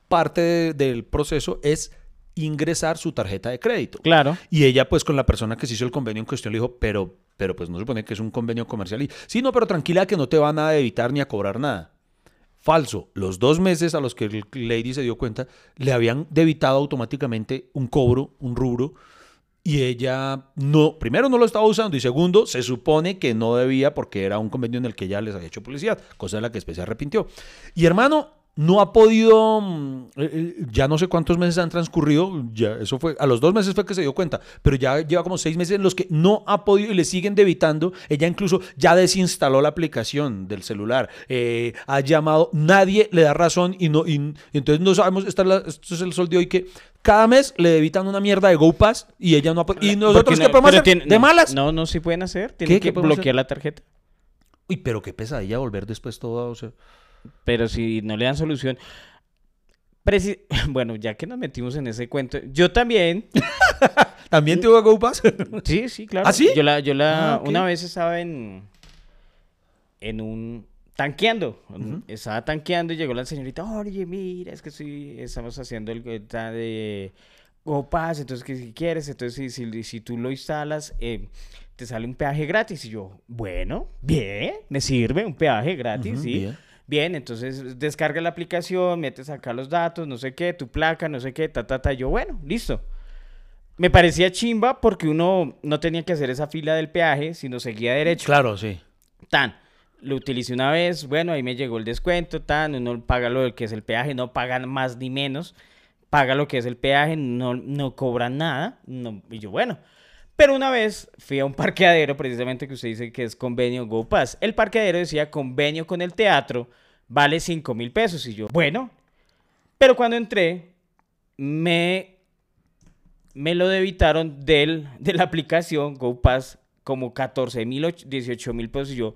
parte de- del proceso es ingresar su tarjeta de crédito. Claro. Y ella, pues, con la persona que se hizo el convenio en cuestión, le dijo, pero, pero pues no supone que es un convenio comercial. Y, sí, no, pero tranquila que no te van a evitar ni a cobrar nada. Falso. Los dos meses a los que el Lady se dio cuenta, le habían debitado automáticamente un cobro, un rubro, y ella no, primero no lo estaba usando y segundo, se supone que no debía porque era un convenio en el que ella les había hecho publicidad, cosa de la que después se arrepintió. Y hermano, no ha podido, mm, eh, eh, ya no sé cuántos meses han transcurrido, ya eso fue, a los dos meses fue que se dio cuenta, pero ya lleva como seis meses en los que no ha podido y le siguen debitando. Ella incluso ya desinstaló la aplicación del celular, eh, ha llamado, nadie le da razón y no, y, entonces no sabemos, esta es la- esto es el sol de hoy que cada mes le debitan una mierda de GoPass y ella no ha podido. ¿Y nosotros Porque qué no- podemos pero hacer? tiene- ¿De no, malas? No, no, sí pueden hacer. Tienen ¿Qué que bloquear la tarjeta. Uy, pero qué pesadilla volver después todo. O sea, Pero si no le dan solución. Preci- [LAUGHS] bueno, ya que nos metimos en ese cuento, yo también. [LAUGHS] ¿También tuvo Go Pass? [LAUGHS] Sí, sí, claro. ¿Ah, sí? Yo la, yo la, Ah, una vez estaba en, en un, tanqueando. Estaba tanqueando y llegó la señorita, oye, mira, es que estoy, estamos haciendo el de GoPass, entonces que si quieres, entonces si, si, si tú lo instalas, eh, te sale un peaje gratis. Y yo, bueno, bien, me sirve un peaje gratis, Ujú, sí. bien. Bien, entonces descarga la aplicación, metes acá los datos, no sé qué, tu placa, no sé qué, ta, ta, ta. Yo, bueno, listo. Me parecía chimba porque uno no tenía que hacer esa fila del peaje, sino seguía derecho. Claro, sí. Tan. Lo utilicé una vez, bueno, ahí me llegó el descuento, tan, uno paga lo que es el peaje, no pagan más ni menos, paga lo que es el peaje, no, no cobran nada, no, y yo, bueno. Pero una vez fui a un parqueadero, precisamente que usted dice que es convenio GoPass. El parqueadero decía convenio con el teatro, vale 5 mil pesos. Y yo, bueno. Pero cuando entré, me, me lo debitaron del, de la aplicación GoPass como 14 mil, 18 mil pesos. Y yo,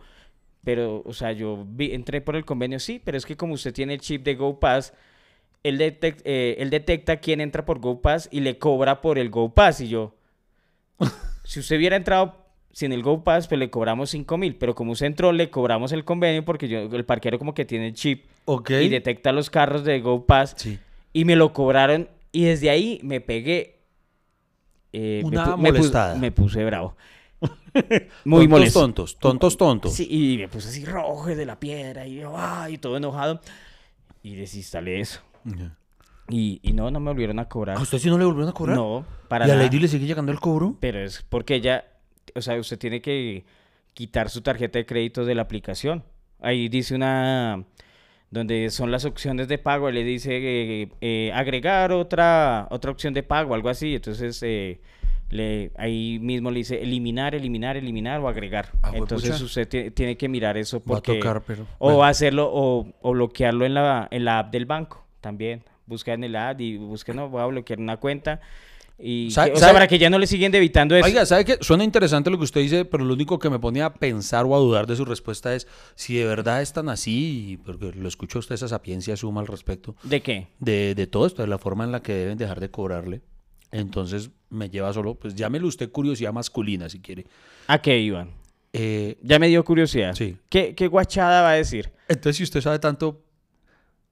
pero, o sea, yo entré por el convenio, sí, pero es que como usted tiene el chip de GoPass, eh, él detecta quién entra por GoPass y le cobra por el GoPass. Y yo, si usted hubiera entrado sin el GoPass, pues le cobramos 5 mil, pero como usted entró, le cobramos el convenio porque yo, el parquero como que tiene el chip Ok. y detecta los carros de GoPass Sí. y me lo cobraron y desde ahí me pegué. eh, Una me, molestada. me puse bravo. [LAUGHS] Muy tontos, molesto. tontos, tontos, tontos. Sí, y me puse así rojo de la piedra y, yo, todo enojado. Y desinstalé eso. Y, y no, no me volvieron a cobrar. ¿A usted sí no le volvieron a cobrar? No, para ¿Y a nada. Lady le sigue llegando el cobro? Pero es porque ella, o sea, usted tiene que quitar su tarjeta de crédito de la aplicación. Ahí dice una, donde son las opciones de pago, le dice eh, eh, agregar otra, otra opción de pago, algo así. Entonces, eh, le, ahí mismo le dice eliminar, eliminar, eliminar o agregar. Ah, Entonces, usted tie- tiene que mirar eso Va a porque... tocar, pero... O bueno. hacerlo o, o bloquearlo en la, en la app del banco también. Busca en el app y busca, no, voy a bloquear una cuenta. Y ¿Sabe- que- o sea, para que ya no le siguen debitando eso. Oiga, ¿sabe qué? Suena interesante lo que usted dice, pero lo único que me pone a pensar o a dudar de su respuesta es si de verdad es tan así, porque lo escucho usted esa sapiencia suma al respecto, ¿De qué? de, de todo esto, de la forma en la que deben dejar de cobrarle. Entonces me lleva solo, pues llámelo usted curiosidad masculina si quiere. ¿A qué iban? Eh, Ya me dio curiosidad. Sí. ¿Qué, qué guachada va a decir? entonces, si usted sabe tanto,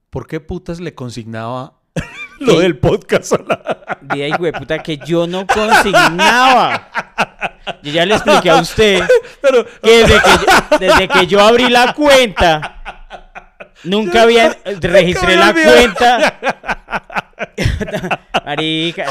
¿por qué putas le consignaba [LAUGHS] lo del podcast a la- Di ahí, güey, puta, que yo no consignaba. Yo ya le expliqué a usted Pero, que desde que yo, desde que yo abrí la cuenta, nunca había registré la cuenta. [LAUGHS] Marica,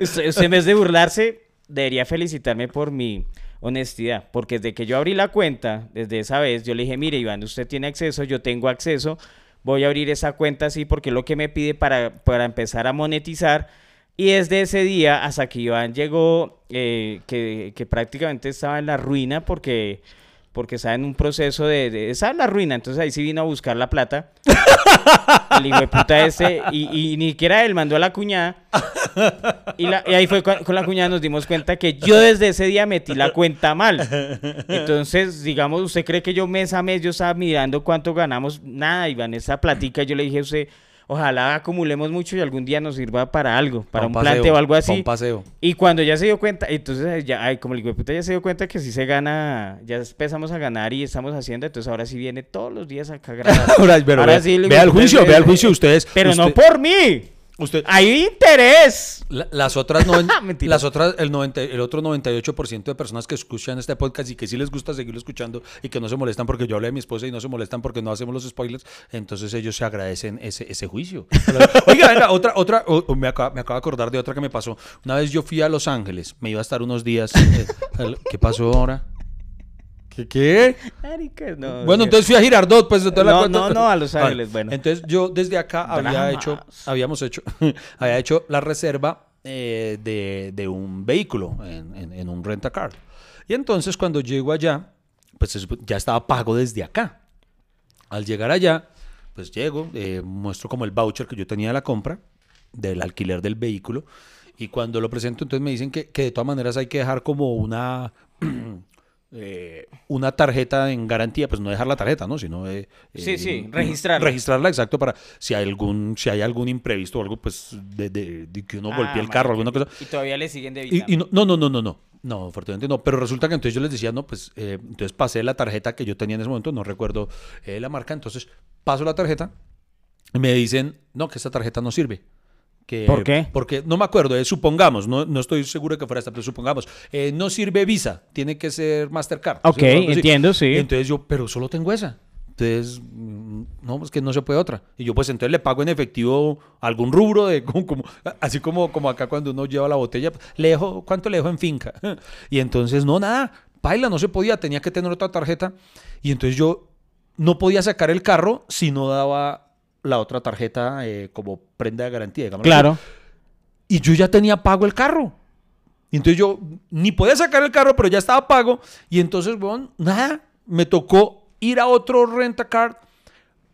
usted, usted en vez de burlarse, debería felicitarme por mi honestidad, porque desde que yo abrí la cuenta, desde esa vez, yo le dije, mire, Iván, usted tiene acceso, yo tengo acceso, voy a abrir esa cuenta así porque es lo que me pide para, para empezar a monetizar. Y desde ese día hasta que Iván llegó, eh, que, que prácticamente estaba en la ruina porque, porque estaba en un proceso de, de- Estaba en la ruina, entonces ahí sí vino a buscar la plata. [LAUGHS] El hijo de puta ese, y, y ni siquiera él mandó a la cuñada. Y, la- y ahí fue con, con la cuñada nos dimos cuenta que yo desde ese día metí la cuenta mal. Entonces, digamos, ¿usted cree que yo mes a mes yo estaba mirando cuánto ganamos? Nada, Iván, esa platica yo le dije a usted, ojalá acumulemos mucho y algún día nos sirva para algo, para un, paseo, planteo o algo así. un paseo. Y cuando ya se dio cuenta, entonces ya, ay, como el hijo puta ya se dio cuenta que sí se gana, ya empezamos a ganar y estamos haciendo, entonces ahora sí viene todos los días acá a grabar. [LAUGHS] Ahora, pero Ahora sí, le- vea el juicio, vea el juicio ustedes. Pero no por mí. Usted, Hay interés. La- las otras, noven- [LAUGHS] Mentira. las otras el, 90 el otro 98% de personas que escuchan este podcast y que sí les gusta seguirlo escuchando y que no se molestan porque yo hablé de mi esposa y no se molestan porque no hacemos los spoilers, entonces ellos se agradecen ese, ese juicio. [LAUGHS] Oiga, venga, otra, otra, me, acaba, me acabo de acordar de otra que me pasó. Una vez yo fui a Los Ángeles, me iba a estar unos días. eh, ¿Qué pasó ahora? ¿Qué qué? No, Bueno, no. entonces fui a Girardot, pues de toda la No, cuenta. no, no, a Los Vale, Ángeles, bueno. Entonces yo desde acá había Dramas. hecho, habíamos hecho, [LAUGHS] había hecho la reserva eh, de, de un vehículo en, en- en un rentacar. Y entonces cuando llego allá, pues ya estaba pago desde acá. Al llegar allá, pues llego, eh, muestro como el voucher que yo tenía de la compra, del alquiler del vehículo. Y cuando lo presento, entonces me dicen que, que de todas maneras hay que dejar como una, [CLEARS THROAT] eh, una tarjeta en garantía, pues no dejar la tarjeta, ¿no? Sino eh, Sí, eh, sí, registrarla. Registrarla, exacto, para si hay algún, si hay algún imprevisto o algo, pues de, de- de que uno Ah, golpee el carro, alguna cosa. Y todavía le siguen Y, debitando. y no, no, no, no, no, no. No, afortunadamente no. Pero resulta que entonces yo les decía, no, pues, eh, entonces pasé la tarjeta que yo tenía en ese momento, no recuerdo eh, la marca, entonces paso la tarjeta y me dicen, no, que esta tarjeta no sirve. Que, ¿Por qué? Porque no me acuerdo, eh, supongamos, no, no estoy seguro que fuera esta, pero supongamos, eh, no sirve Visa, tiene que ser Mastercard. Ok, ¿sí? Entiendo, sí. Entonces yo, pero solo tengo esa. Entonces, mm, no, pues que no se puede otra. Y yo, pues entonces le pago en efectivo algún rubro, de [LAUGHS] como, como- así como, como acá cuando uno lleva la botella, le dejo, ¿cuánto le dejo en finca? [LAUGHS] Y entonces, no, nada, paila, no se podía, tenía que tener otra tarjeta. Y entonces yo no podía sacar el carro si no daba la otra tarjeta eh, como prenda de garantía, digamos. Claro. Y yo ya tenía pago el carro. Y entonces yo ni podía sacar el carro, pero ya estaba pago. Y entonces, bueno, nada, me tocó ir a otro rentacar,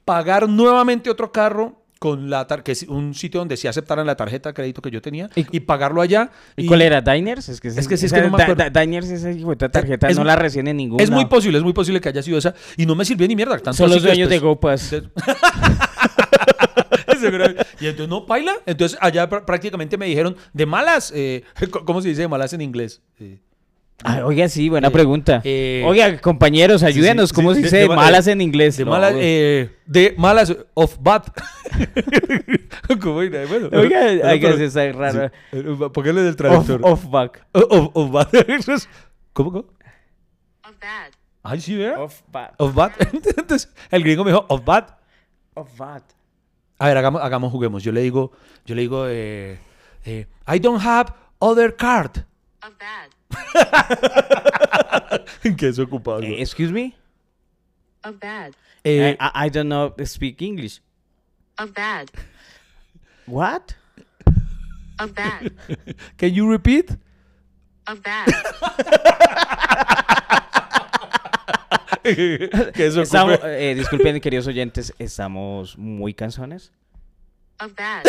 pagar nuevamente otro carro con la que es un sitio donde sí aceptaran la tarjeta de crédito que yo tenía y, pagarlo allá. ¿Y, cuál era? ¿Diners? Es que, Es que sí, es que no me acuerdo. Diners, esa tarjeta, Es no la reciben en ningún Es muy posible, es muy posible que haya sido esa. Y no me sirvió ni mierda. Tanto Son los dueños de GoPass. Seguro. [LAUGHS] [LAUGHS] y entonces, no, paila. Entonces, allá pr- prácticamente me dijeron, de malas, eh, [LAUGHS] ¿cómo se dice de malas en inglés? Eh, Ah, oiga, sí, buena Eh, pregunta. eh, oiga, compañeros, ayúdenos. sí, ¿Cómo sí, se dice de de ma- malas de- en inglés? De No, malas, eh, de malas of bad. [LAUGHS] ¿Cómo era? Bueno, Oiga, bueno, oiga, pero- está raro. sí, Póngale del Off, traductor. off back. O- Of, of bad. ¿Cómo? cómo? Of bad. Ay, sí, ¿verdad? Off back. Of bad. Entonces, el gringo me dijo, of bad. Off bad. A ver, hagamos, hagamos, juguemos. Yo le digo, yo le digo, eh, eh, I don't have other card. Of bad. [LAUGHS] que es ocupado. Eh, excuse me? Of bad. Eh, I, I don't know speak English. Of bad. What? Of bad. [LAUGHS] can you repeat? Of bad. [LAUGHS] [LAUGHS] que eso Estamos, eh, disculpen, queridos oyentes, estamos muy cansones. Of bad.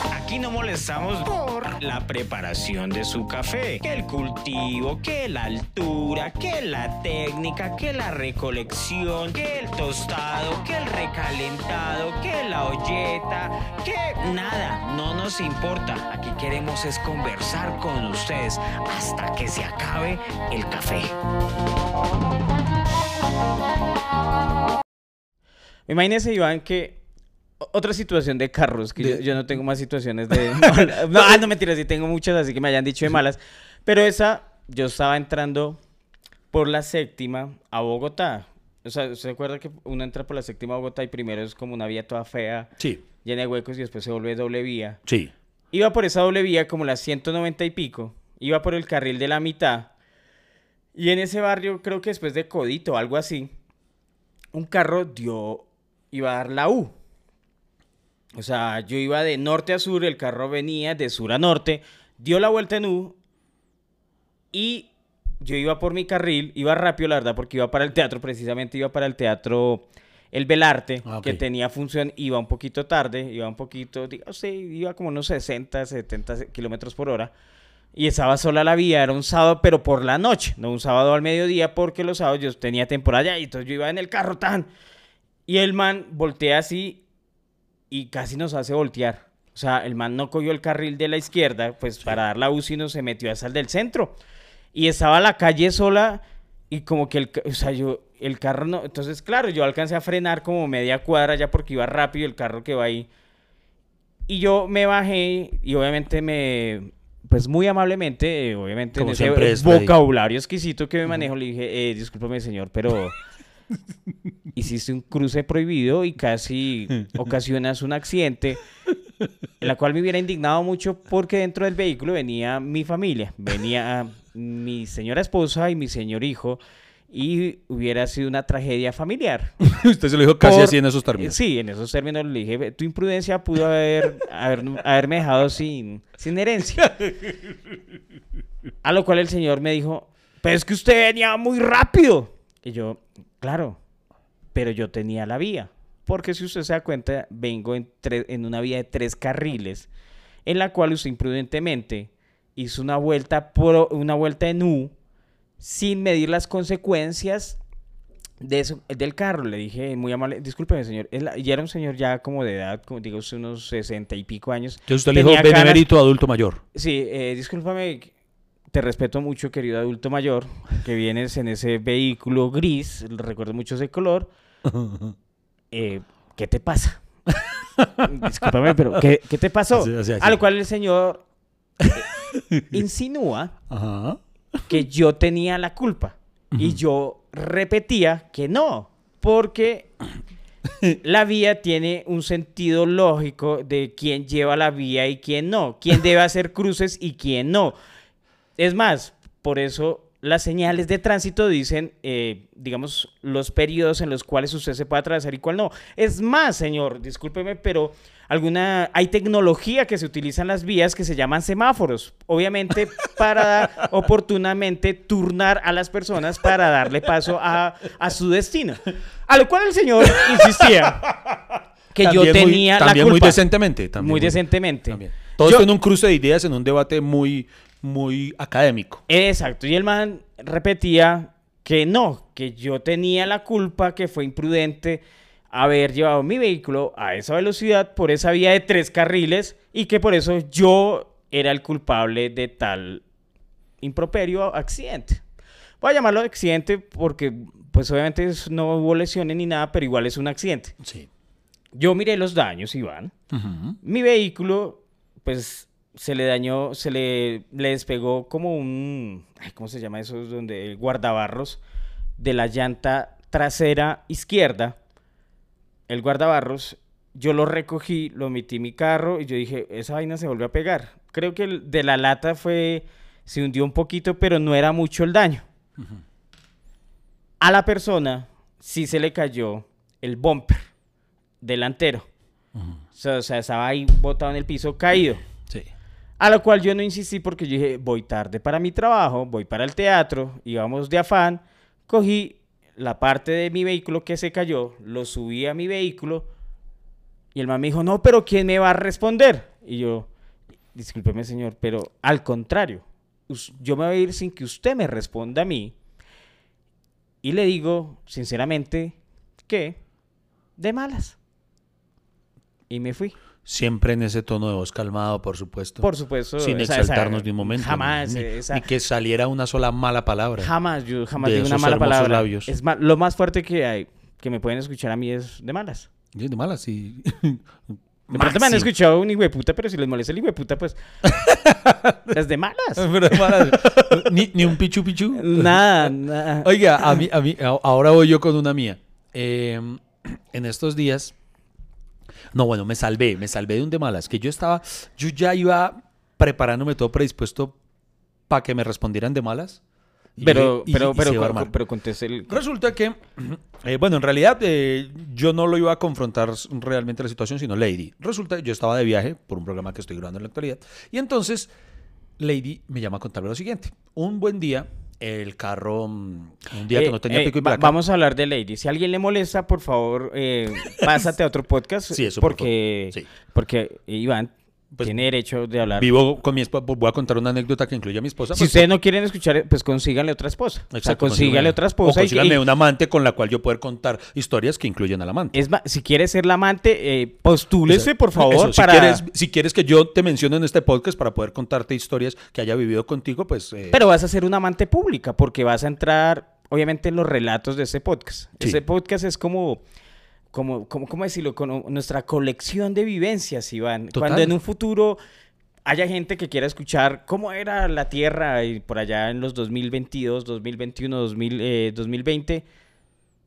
[LAUGHS] Aquí no molestamos por la preparación de su café, que el cultivo, que la altura, que la técnica, que la recolección, que el tostado, que el recalentado, que la olleta, que nada, no nos importa. Aquí queremos es conversar con ustedes hasta que se acabe el café. Imagínese, Iván, que otra situación de carros, que yo, De- yo no tengo más situaciones de... No, no, ah, no mentiras, sí tengo muchas, así que me hayan dicho de malas. Pero esa, yo estaba entrando por la séptima a Bogotá. O sea, ¿se acuerda que uno entra por la séptima a Bogotá y primero es como una vía toda fea, Sí, llena de huecos y después se vuelve doble vía? sí. Iba por esa doble vía como las 190 y pico. Iba por el carril de la mitad. Y en ese barrio, creo que después de Codito o algo así, un carro dio, iba a dar la U. O sea, yo iba de norte a sur, el carro venía de sur a norte, dio la vuelta en U y yo iba por mi carril, iba rápido, la verdad, porque iba para el teatro, precisamente iba para el teatro El Belarte, Ah, que tenía función, iba un poquito tarde, iba un poquito, digo, sí, iba como unos 60, 70 kilómetros por hora. Y estaba sola la vía, era un sábado, pero por la noche, no un sábado al mediodía, porque los sábados yo tenía temporada y entonces yo iba en el carro tan. Y el man voltea así y casi nos hace voltear. O sea, el man no cogió el carril de la izquierda, pues para dar la U, sino se metió hasta el del centro. Y estaba la calle sola y como que el, o sea, yo, el carro no, entonces claro, yo alcancé a frenar como media cuadra ya porque iba rápido el carro que va ahí. Y yo me bajé y obviamente me, pues muy amablemente, eh, obviamente Como en ese vocabulario exquisito que me manejo, le dije, eh, discúlpame señor, pero [LAUGHS] hiciste un cruce prohibido y casi [LAUGHS] ocasionas un accidente, en la cual me hubiera indignado mucho porque dentro del vehículo venía mi familia, venía mi señora esposa y mi señor hijo, y hubiera sido una tragedia familiar. [LAUGHS] Usted se lo dijo casi Por- así en esos términos. Sí, en esos términos le dije, tu imprudencia pudo haber, haber- haberme dejado sin, sin herencia. A lo cual el señor me dijo, pero es que usted venía muy rápido. Y yo, claro, pero yo tenía la vía. Porque si usted se da cuenta, vengo en, en una vía de tres carriles, en la cual usted imprudentemente hizo una vuelta, pro- una vuelta en U sin medir las consecuencias de eso, del carro. Le dije muy amable, discúlpeme señor, ya era un señor ya como de edad, como digo, unos sesenta y pico años. Entonces usted le dijo benemérito adulto mayor. Sí, eh, discúlpame, te respeto mucho, querido adulto mayor, que vienes en ese vehículo gris, recuerdo mucho ese color. [LAUGHS] Eh, ¿Qué te pasa? discúlpame, pero ¿qué, qué te pasó? Así, así, así. A lo cual el señor eh, [LAUGHS] insinúa Ajá. que yo tenía la culpa. Y yo repetía que no, porque [LAUGHS] la vía tiene un sentido lógico de quién lleva la vía y quién no, quién debe hacer cruces y quién no. Es más, por eso las señales de tránsito dicen, eh, digamos, los periodos en los cuales usted se puede atravesar y cuál no. Es más, señor, discúlpeme, pero alguna hay tecnología que se utiliza en las vías que se llaman semáforos, obviamente [LAUGHS] para oportunamente turnar a las personas para darle paso a, a su destino. A lo cual el señor insistía que yo muy- tenía la también culpa. muy decentemente. también muy decentemente. también. Todo Yo- esto en un cruce de ideas, en un debate muy, muy académico. Exacto, y el man repetía que no, que yo tenía la culpa, que fue imprudente haber llevado mi vehículo a esa velocidad por esa vía de tres carriles y que por eso yo era el culpable de tal improperio accidente. Voy a llamarlo accidente porque pues obviamente no hubo lesiones ni nada, pero igual es un accidente. Sí. Yo miré los daños, Iván. Mi vehículo, pues, se le dañó, se le, le despegó como un, ay, ¿cómo se llama eso? Donde el guardabarros de la llanta trasera izquierda. El guardabarros, yo lo recogí, lo metí en mi carro y yo dije, esa vaina se volvió a pegar. Creo que el de la lata fue, se hundió un poquito, pero no era mucho el daño. A la persona sí se le cayó el bumper delantero. O sea, o sea, estaba ahí botado en el piso, caído. A lo cual yo no insistí porque dije, voy tarde para mi trabajo, voy para el teatro, íbamos de afán. Cogí la parte de mi vehículo que se cayó, lo subí a mi vehículo y el man me dijo, no, pero ¿quién me va a responder? Y yo, discúlpeme señor, pero al contrario, yo me voy a ir sin que usted me responda a mí. Y le digo, sinceramente, que de malas. Y me fui. Siempre en ese tono de voz calmado, por supuesto. Por supuesto. Sin esa- esa- exaltarnos ni un momento. Jamás. Ni, esa- ni que saliera una sola mala palabra. jamás, yo jamás de digo una mala palabra. labios. Es lo más fuerte que hay, que me pueden escuchar a mí es de malas. Sí, De malas, sí. [LAUGHS] De pronto me han escuchado un hijo de puta, pero si les molesta el hijo de puta, pues. [LAUGHS] es de malas. Pero de malas. ni, ni un pichu pichu. nada, [LAUGHS] nada. Oiga, a mí, a mí, ahora voy yo con una mía. Eh, en estos días, no, bueno, me salvé, me salvé de un de malas, que yo estaba, yo ya iba preparándome todo predispuesto para que me respondieran de malas. Y Pero, y- pero, y pero, pero el. Resulta que, [CLEARS THROAT] eh, bueno, en realidad eh, yo no lo iba a confrontar realmente la situación, sino Lady. Resulta que yo estaba de viaje por un programa que estoy grabando en la actualidad. Y entonces Lady me llama a contarme lo siguiente. Un buen día, el carro, mm, un día que Eh, no tenía eh, pico y placa. Vamos a hablar de Lady. Si a alguien le molesta, por favor, eh, [LAUGHS] pásate a otro podcast. Sí, eso, por porque, favor. Sí. porque Iván Pues, tiene derecho de hablar. Vivo con mi esposa, voy a contar una anécdota que incluye a mi esposa. Si pues, ustedes no quieren escuchar, pues consíganle otra esposa. o sea, Exacto, consíganle otra O esposa. y- consíganme y- un amante con la cual yo poder contar historias que incluyen al amante. Es más, si quieres ser la amante, eh, postúlese, Eso, por favor, eso, si, para... quieres, si quieres que yo te mencione en este podcast para poder contarte historias que haya vivido contigo, pues... eh, Pero vas a ser una amante pública, porque vas a entrar, obviamente, en los relatos de ese podcast. Sí. Ese podcast es como, como, como, ¿cómo decirlo? Como nuestra colección de vivencias, Iván. Total. Cuando en un futuro haya gente que quiera escuchar cómo era la Tierra y por allá en los 2022, 2021, 2000, eh, 2020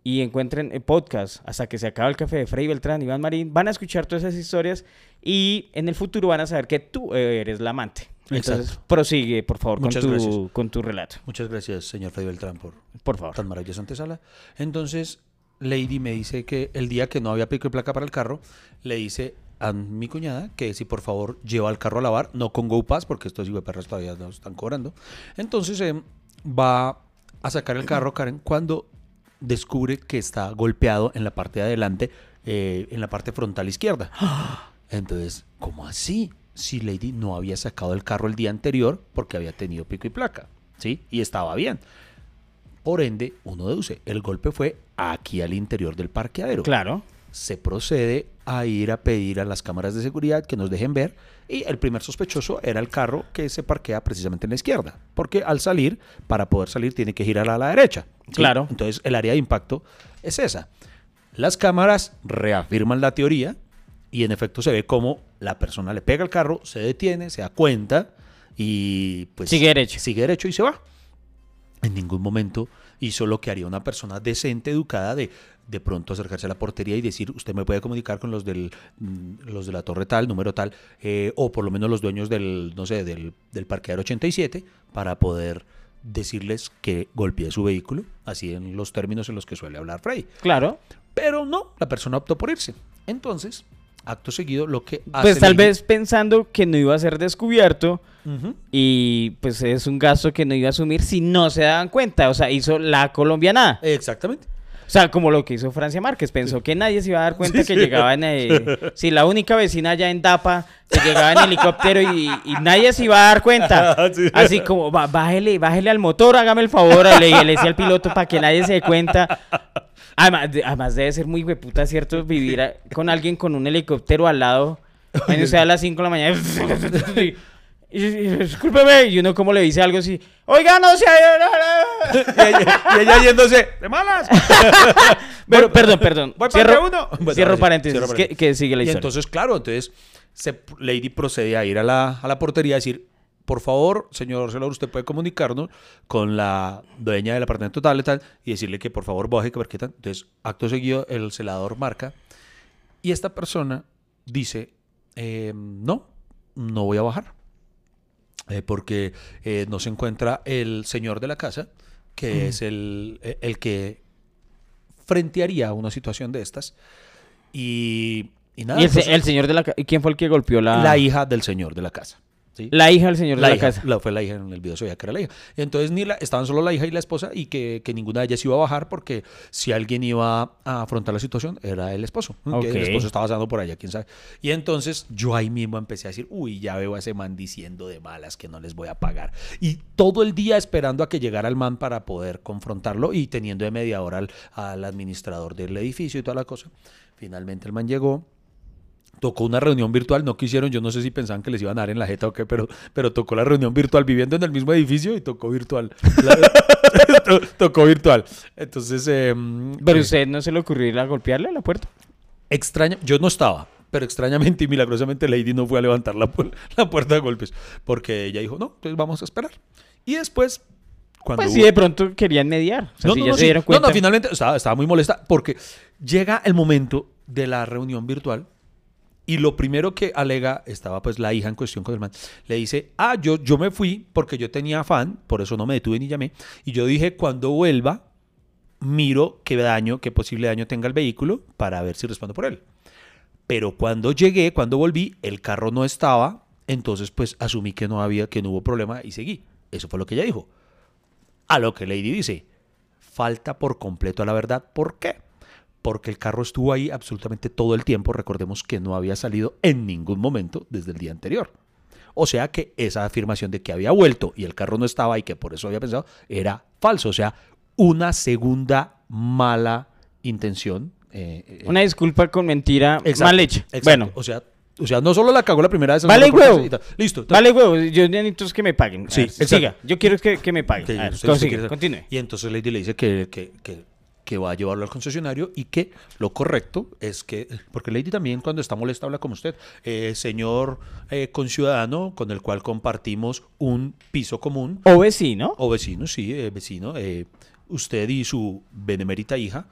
y encuentren el podcast hasta que se acabe el café de Freddy Beltrán, Iván Marín, van a escuchar todas esas historias y en el futuro van a saber que tú eres la amante. Entonces, Exacto. prosigue, por favor, con gracias. tu, con tu relato. Muchas gracias, señor Freddy Beltrán, por Por favor. tan maravillosa antesala. Entonces, Lady me dice que el día que no había pico y placa para el carro, le dice a mi cuñada que si por favor lleva el carro a lavar, no con GoPass, porque estos perras todavía nos están cobrando. Entonces, eh, va a sacar el carro, Karen, cuando descubre que está golpeado en la parte de adelante, eh, en la parte frontal izquierda. Entonces, ¿cómo así? si Lady no había sacado el carro el día anterior porque había tenido pico y placa, ¿sí? Y estaba bien. Por ende, uno deduce, el golpe fue aquí al interior del parqueadero. Claro. Se procede a ir a pedir a las cámaras de seguridad que nos dejen ver y el primer sospechoso era el carro que se parquea precisamente en la izquierda, porque al salir, para poder salir, tiene que girar a la derecha. ¿sí? Claro. Entonces, el área de impacto es esa. Las cámaras reafirman la teoría y en efecto se ve como la persona le pega al carro, se detiene, se da cuenta y pues Sigue derecho. Sigue derecho y se va. En ningún momento hizo lo que haría una persona decente, educada, de de pronto acercarse a la portería y decir, usted me puede comunicar con los del mm, los de la torre tal, número tal, eh, o por lo menos los dueños del, no sé, del, del parqueadero 87, para poder decirles que golpeé su vehículo, así en los términos en los que suele hablar Frey. Claro. Pero no, la persona optó por irse. Entonces, acto seguido, lo que hace Pues tal vez pensando que no iba a ser descubierto y pues es un gasto que no iba a asumir si no se daban cuenta. O sea, hizo la colombiana. Exactamente. O sea, como lo que hizo Francia Márquez. Pensó que nadie se iba a dar cuenta [LAUGHS] que llegaba en... eh, sí, la única vecina allá en Dapa que llegaba en helicóptero y, y nadie se iba a dar cuenta. [LAUGHS] Sí. Así como, "Ba- bájele, bájele al motor, hágame el favor. Le, le decía al piloto para que nadie se dé cuenta. Además, de- además debe ser muy hueputa, ¿cierto? Vivir a- con alguien con un helicóptero al lado. Bueno, o sea, a las 5 de la mañana. [LAUGHS] y- y- y- discúlpeme. Y uno como le dice algo así. Oiga, no se... [LAUGHS] y, ella, y ella yéndose, de malas. [LAUGHS] Pero, perdón, perdón. voy Cierro, uno. Bueno, cierro sí, paréntesis. cierro Que, paréntesis. que sigue la Y historia. entonces, claro, entonces se, Lady procede a ir a la, a la portería a decir, por favor, señor celador, usted puede comunicarnos con la dueña del apartamento tal y tal y decirle que por favor baje, que ver qué tal. Entonces, acto seguido, el celador marca y esta persona dice, eh, no, no voy a bajar. Eh, porque eh, no se encuentra el señor de la casa, que es el, el que frentearía a una situación de estas. Y, y nada, y el, señor de la. ¿Quién fue el que golpeó la, la hija del señor de la casa. ¿Sí? la hija del señor La de la hija, casa? la- fue la hija en el video, se veía que era la hija. Entonces ni la, estaban solo la hija y la esposa y que, que ninguna de ellas iba a bajar porque si alguien iba a afrontar la situación era el esposo. el esposo estaba pasando por allá, quién sabe. Y entonces yo ahí mismo empecé a decir, uy, ya veo a ese man diciendo de malas que no les voy a pagar. Y todo el día esperando a que llegara el man para poder confrontarlo y teniendo de media hora al, al administrador del edificio y toda la cosa. Finalmente el man llegó, tocó una reunión virtual, no quisieron, yo no sé si pensaban que les iban a dar en la jeta o qué, pero, pero tocó la reunión virtual viviendo en el mismo edificio y tocó virtual. La- [LAUGHS] tocó virtual. Entonces, eh, Pero eh, usted no se le ocurrió ir a golpearle a la puerta. extraña, yo no estaba, pero extrañamente y milagrosamente Lady no fue a levantar la, pu- la puerta de golpes, porque ella dijo, no, entonces vamos a esperar. Y después, cuando Pues hubo- sí, de pronto querían mediar. O sea, no, si no, ya no, se sí. dieron No, cuenta. no, finalmente estaba, estaba muy molesta porque llega el momento de la reunión virtual y lo primero que alega estaba pues la hija en cuestión con el man. Le dice, ah, yo, yo me fui porque yo tenía afán, por eso no me detuve ni llamé. Y yo dije, cuando vuelva, miro qué daño, qué posible daño tenga el vehículo para ver si respondo por él. Pero cuando llegué, cuando volví, el carro no estaba, entonces pues asumí que no había, que no hubo problema y seguí. Eso fue lo que ella dijo. A lo que Lady dice, falta por completo a la verdad. ¿Por qué? Porque el carro estuvo ahí absolutamente todo el tiempo. Recordemos que no había salido en ningún momento desde el día anterior. O sea que esa afirmación de que había vuelto y el carro no estaba y que por eso había pensado era falso. O sea, una segunda mala intención. eh, eh, Una disculpa con mentira exacto, mal hecha. exacto. Bueno, O sea, o sea, no solo la cagó la primera vez. Vale, huevo. Listo. vale, huevo. Yo necesito es que me paguen. Sí, ver, exacto. siga. Yo quiero que, que me paguen. A ver, consigue, hacer. continúe. Y entonces Lady le dice que, que, que, que va a llevarlo al concesionario y que lo correcto es que, porque Lady también cuando está molesta habla como usted, eh, señor eh, conciudadano con el cual compartimos un piso común, O vecino. o vecino, sí, eh, vecino, eh, usted y su benemérita hija,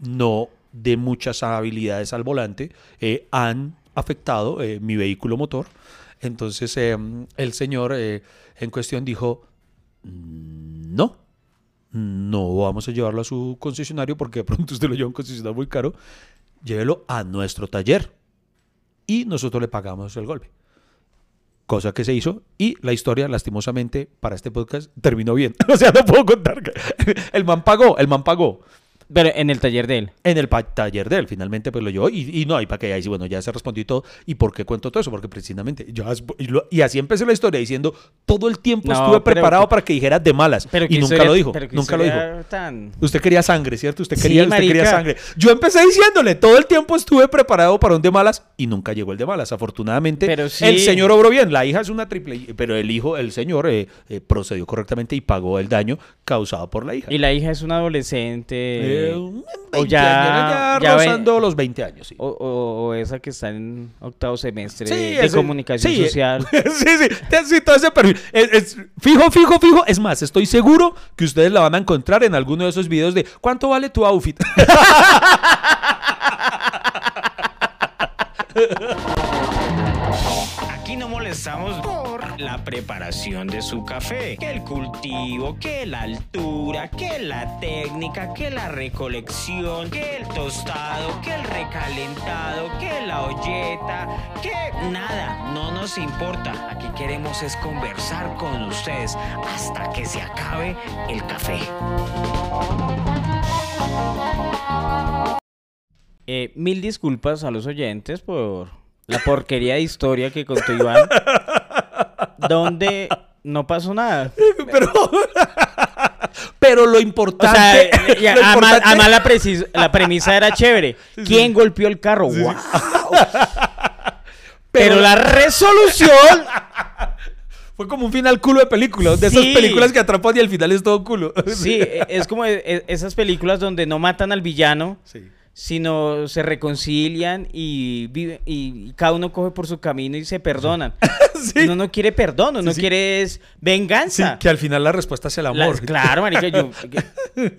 no de muchas habilidades al volante, han afectado mi vehículo motor. Entonces el señor en cuestión dijo, "Mm, no, no vamos a llevarlo a su concesionario porque de pronto usted lo lleva a un concesionario muy caro, llévelo a nuestro taller y nosotros le pagamos el golpe. Cosa que se hizo y la historia, lastimosamente, para este podcast terminó bien. [LAUGHS] o sea, no puedo contar. El man pagó, el man pagó. Pero en el taller de él. En el taller de él, finalmente pues lo llevó y, y no, y para que ahí sí, bueno, ya se respondió y todo. ¿Y por qué cuento todo eso? Porque precisamente yo, y, lo- y así empecé la historia diciendo, todo el tiempo No, estuve preparado para que dijeras de malas Pero y nunca historia- lo dijo, pero nunca lo dijo. Tan... Usted quería sangre, ¿cierto? Usted Sí, quería, usted quería sangre. Yo empecé diciéndole, todo el tiempo estuve preparado para un de malas y nunca llegó el de malas. Afortunadamente, Pero sí. el señor obró bien. La hija es una triple, pero el hijo, el señor, eh, eh, procedió correctamente y pagó el daño causado por la hija. Y la hija es una adolescente. Eh, un- o 20 ya- ya ve- rozando los 20 años, sí. O, o- o esa que está en octavo semestre Sí, de ese- comunicación sí, social. [LAUGHS] sí, sí, todo ese perfil. Es, es fijo, fijo, fijo. Es más, estoy seguro que ustedes la van a encontrar en alguno de esos videos de ¿cuánto vale tu outfit? [LAUGHS] [LAUGHS] Aquí no molestamos por la preparación de su café, que el cultivo, que la altura, que la técnica, que la recolección, que el tostado, que el recalentado, que la olleta, que nada, no nos importa. Aquí queremos es conversar con ustedes hasta que se acabe el café. Eh, mil disculpas a los oyentes por la porquería de historia que contó Iván. donde no pasó nada. Pero, pero lo O sea, [LAUGHS] importante. lo además la, precis- la premisa era chévere. ¿Quién golpeó el carro? ¡Wow! Pero la resolución [LAUGHS] Fue como un final culo de película. De esas películas que atrapan y al final es todo culo. Sí, [LAUGHS] es como e- e- esas películas donde no matan al villano, Sí. Sino se reconcilian y, vive, y cada uno coge por su camino y se perdonan. [LAUGHS] [LAUGHS] Sí. Uno no quiere perdón, uno Sí, quiere es Sí, venganza. que al final la respuesta es el amor. claro, marica, yo... [LAUGHS]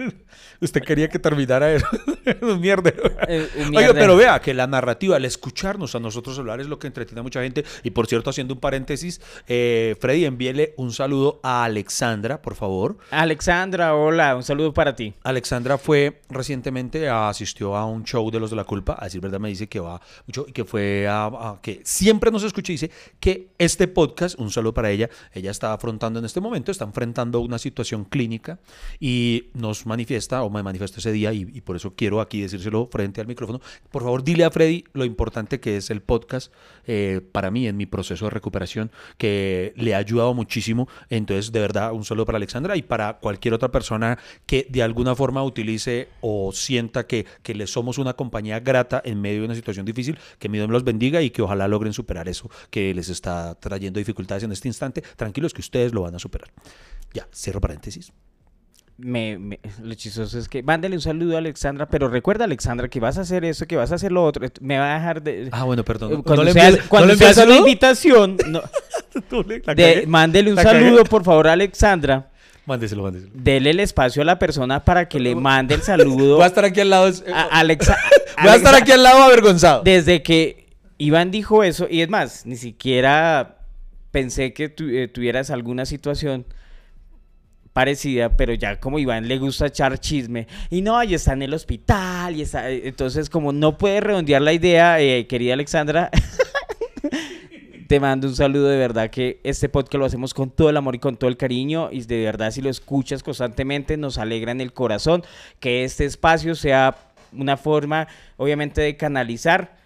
Usted quería que terminara eso. [LAUGHS] un mierdero. Eh, un Oiga, pero vea que la narrativa, el escucharnos a nosotros hablar es lo que entretiene a mucha gente. Y por cierto, haciendo un paréntesis, eh, Freddy, envíele un saludo a Alexandra, por favor. Alexandra, hola, un saludo para ti. Alexandra fue recientemente, asistió a un show de los de la culpa, a decir verdad me dice que va mucho y que fue a, a- que siempre nos escucha y dice que este podcast, un saludo para ella, ella está afrontando en este momento, está enfrentando una situación clínica y nos manifiesta o me manifestó ese día y, por eso quiero aquí decírselo frente al micrófono. Por favor, dile a Freddy lo importante que es el podcast eh, para mí en mi proceso de recuperación, que le ha ayudado muchísimo. Entonces, de verdad, un saludo para Alexandra y para cualquier otra persona que de alguna forma utilice o sienta que, que le somos una compañía grata en medio de una situación difícil, que mi Dios los bendiga y que ojalá logren superar eso que les está trayendo dificultades en este instante. Tranquilos que ustedes lo van a superar. Ya, cierro paréntesis. Me, me- lo chistoso es que mándale un saludo a Alexandra, pero recuerda, Alexandra, que vas a hacer eso, que vas a hacer lo otro. Me va a dejar de. Ah, bueno, perdón. Eh, Cuando ¿No le se envías- hace, no cuando le invitación, no, [LAUGHS] de- mándele un La cagué. saludo, por favor, a Alexandra. Mándeselo, mándeselo. Dele el espacio a la persona para que le mande el [LAUGHS] saludo Voy a estar aquí al lado. es- a Alexa. [LAUGHS] Voy a estar aquí al lado avergonzado. Desde que Iván dijo eso, y es más, ni siquiera pensé que tu- eh, tuvieras alguna situación parecida, pero ya como Iván le gusta echar chisme, y no, y está en el hospital, y eh, entonces como no puede redondear la idea, eh, querida Alexandra, [LAUGHS] te mando un saludo de verdad que este podcast lo hacemos con todo el amor y con todo el cariño y de verdad si lo escuchas constantemente nos alegra en el corazón que este espacio sea una forma obviamente de canalizar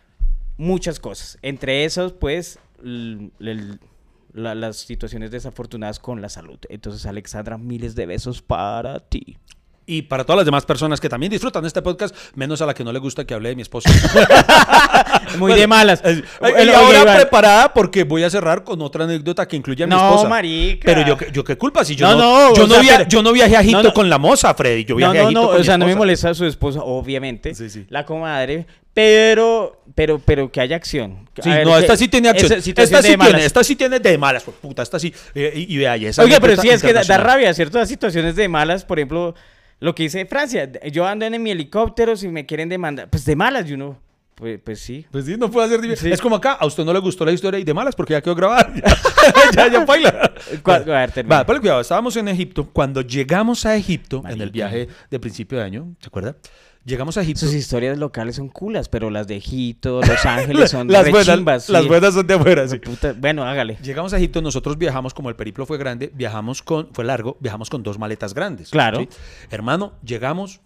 muchas cosas, entre esos pues la- las situaciones desafortunadas con la salud. Entonces Alexandra, miles de besos para ti. Y para todas las demás personas que también disfrutan este podcast, menos a la que no le gusta que hable de mi esposo. [LAUGHS] Muy de malas. Oye, y ahora Iván. preparada porque voy a cerrar con otra anécdota que incluye a mi No, esposa. marica. Pero yo, yo qué culpa si yo No, no, no, yo, no sea, via- pero- yo no viajé a Egipto No, no. con la moza, Freddy. Yo No, viajé a no, Egipto no, con o sea, no me molesta su esposa, obviamente, Sí, sí. la comadre, pero, pero, pero que haya acción. Sí, ver, no, esta sí tiene acción. esa Esta sí malas. tiene, esta sí tiene de malas, pues, puta, esta sí. eh, y, y vea, y esa Oiga, pero sí, es que da, da rabia, ¿cierto? Las situaciones de malas, por ejemplo, lo que dice Francia, yo ando en mi helicóptero, si me quieren demandar, pues de malas, y uno, pues, pues sí. Pues sí, no puede hacer Sí. Es como acá, a usted no le gustó la historia y de malas porque ya quedó grabada. [LAUGHS] [LAUGHS] ya, ya, baila. ¿Cuál- a ver. Va, ponle cuidado. Estábamos en Egipto. Cuando llegamos a Egipto, en el viaje de principio de año, ¿se acuerda? Llegamos a Egipto. Sus historias locales son culas, pero las de Egipto, Los [LAUGHS] Ángeles son las, buenas, rechimbas, sí. las buenas son de afuera, sí. Puta, bueno, hágale. Llegamos a Egipto, nosotros viajamos, como el periplo fue grande, viajamos con, fue largo, viajamos con dos maletas grandes. Claro. ¿sí? Hermano, llegamos,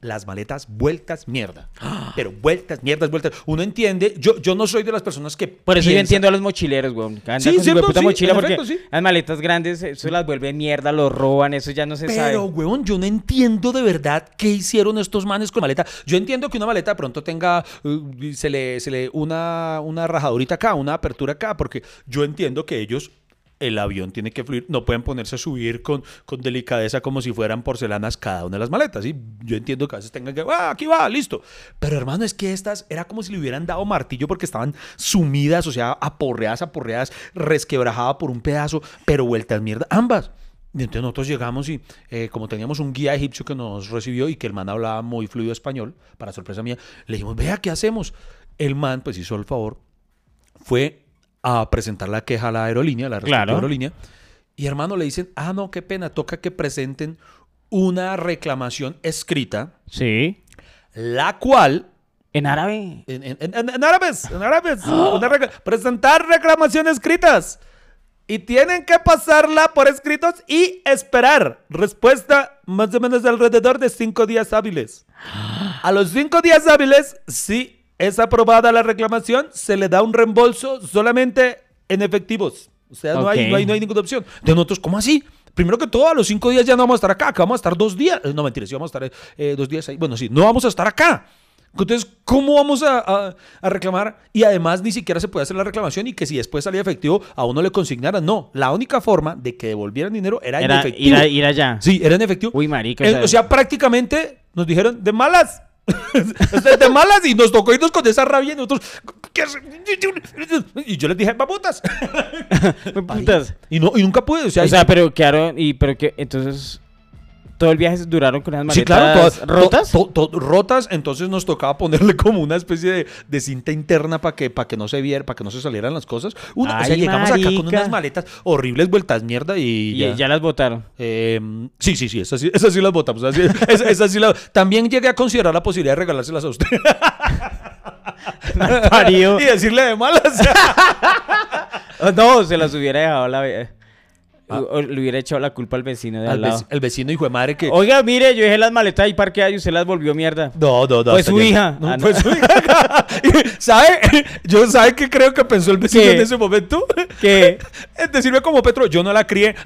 las maletas vueltas mierda. Pero vueltas, mierdas, vueltas. Uno entiende, yo, yo no soy de las personas que. Por eso yo piensan- entiendo a los mochileros, weón. andan Sí, con su cierto, sí, mochila en porque efecto, sí. las maletas grandes, eso las vuelve mierda, lo roban, eso ya no se Pero, sabe. weón, yo no entiendo de verdad qué hicieron estos manes con maleta. Yo entiendo que una maleta de pronto tenga, uh, se le, se le una, una rajadurita acá, una apertura acá, porque yo entiendo que ellos, el avión tiene que fluir, no pueden ponerse a subir con, con delicadeza como si fueran porcelanas cada una de las maletas. ¿sí? Yo entiendo que a veces tengan que, ah, aquí va, listo. Pero hermano, es que estas era como si le hubieran dado martillo porque estaban sumidas, o sea, aporreadas, aporreadas, resquebrajadas por un pedazo, pero vueltas mierda, ambas. Y entonces nosotros llegamos y eh, como teníamos un guía egipcio que nos recibió y que el man hablaba muy fluido español, para sorpresa mía, le dijimos, vea, ¿qué hacemos? El man pues hizo el favor, fue a presentar la queja a la aerolínea, la Claro. aerolínea, y hermano le dicen, ah, no, qué pena, toca que presenten una reclamación escrita, Sí. la cual En árabe. en, en- en- en árabes, en árabes, [GASPS] recla- presentar reclamaciones escritas. Y tienen que pasarla por escritos y esperar respuesta más o menos alrededor de cinco días hábiles. [GASPS] A los cinco días hábiles, si es aprobada la reclamación, se le da un reembolso solamente en efectivos. O sea, no, hay, Ok. no, hay, no hay ninguna opción. De nosotros, ¿cómo así? Primero que todo, a los cinco días ya no vamos a estar acá, acá vamos a estar dos días. No, mentira, sí vamos a estar eh, dos días ahí. Bueno, sí, no vamos a estar acá. Entonces, ¿cómo vamos a, a- a reclamar? Y además ni siquiera se puede hacer la reclamación y que si después salía efectivo a uno le consignaran. No, la única forma de que devolvieran dinero era, en efectivo. ir, a- ir allá. Sí, era en efectivo. Uy, marica, Eh, o sea, prácticamente nos dijeron de malas. [LAUGHS] De malas y nos tocó irnos con esa rabia y nosotros. Y yo les dije, babutas. Putas. [LAUGHS] Y, no, y nunca pude. O sea, O sea, pero quedaron y pero que entonces todo el viaje duraron con Sí, maletas claro, todas- rotas. to- to- to- rotas, entonces nos tocaba ponerle como una especie de, de cinta interna para que, para que no se viera, para que no se salieran las cosas. Una- o sea, llegamos acá con unas maletas horribles, vueltas mierda y, y ya. las botaron. Eh, sí, sí, sí, esas sí, esas sí las votamos. Esas sí- [LAUGHS] esas- esas sí las- También llegué a considerar la posibilidad de regalárselas a usted. [LAUGHS] [LAUGHS] y decirle de malas. No, se las hubiera dejado la o- o le hubiera echado la culpa al vecino de al, Al lado. vec- el vecino hijo de madre que... Oiga, mire, yo dejé las maletas ahí parqueadas y usted las volvió mierda. No, no, no. Fue su ya- hija. No, Ah, no. fue su hija. [LAUGHS] ¿Sabe? Yo, ¿sabe qué creo que pensó el vecino ¿Qué? en ese momento? ¿Qué? [LAUGHS] Es decirme como Petro, yo no la crié. [LAUGHS]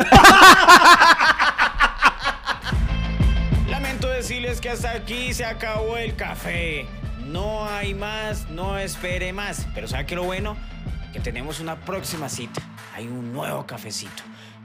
Lamento decirles que hasta aquí se acabó el café. No hay más, no espere más. Pero ¿sabe qué es lo bueno? Que tenemos una próxima cita. Hay un nuevo cafecito.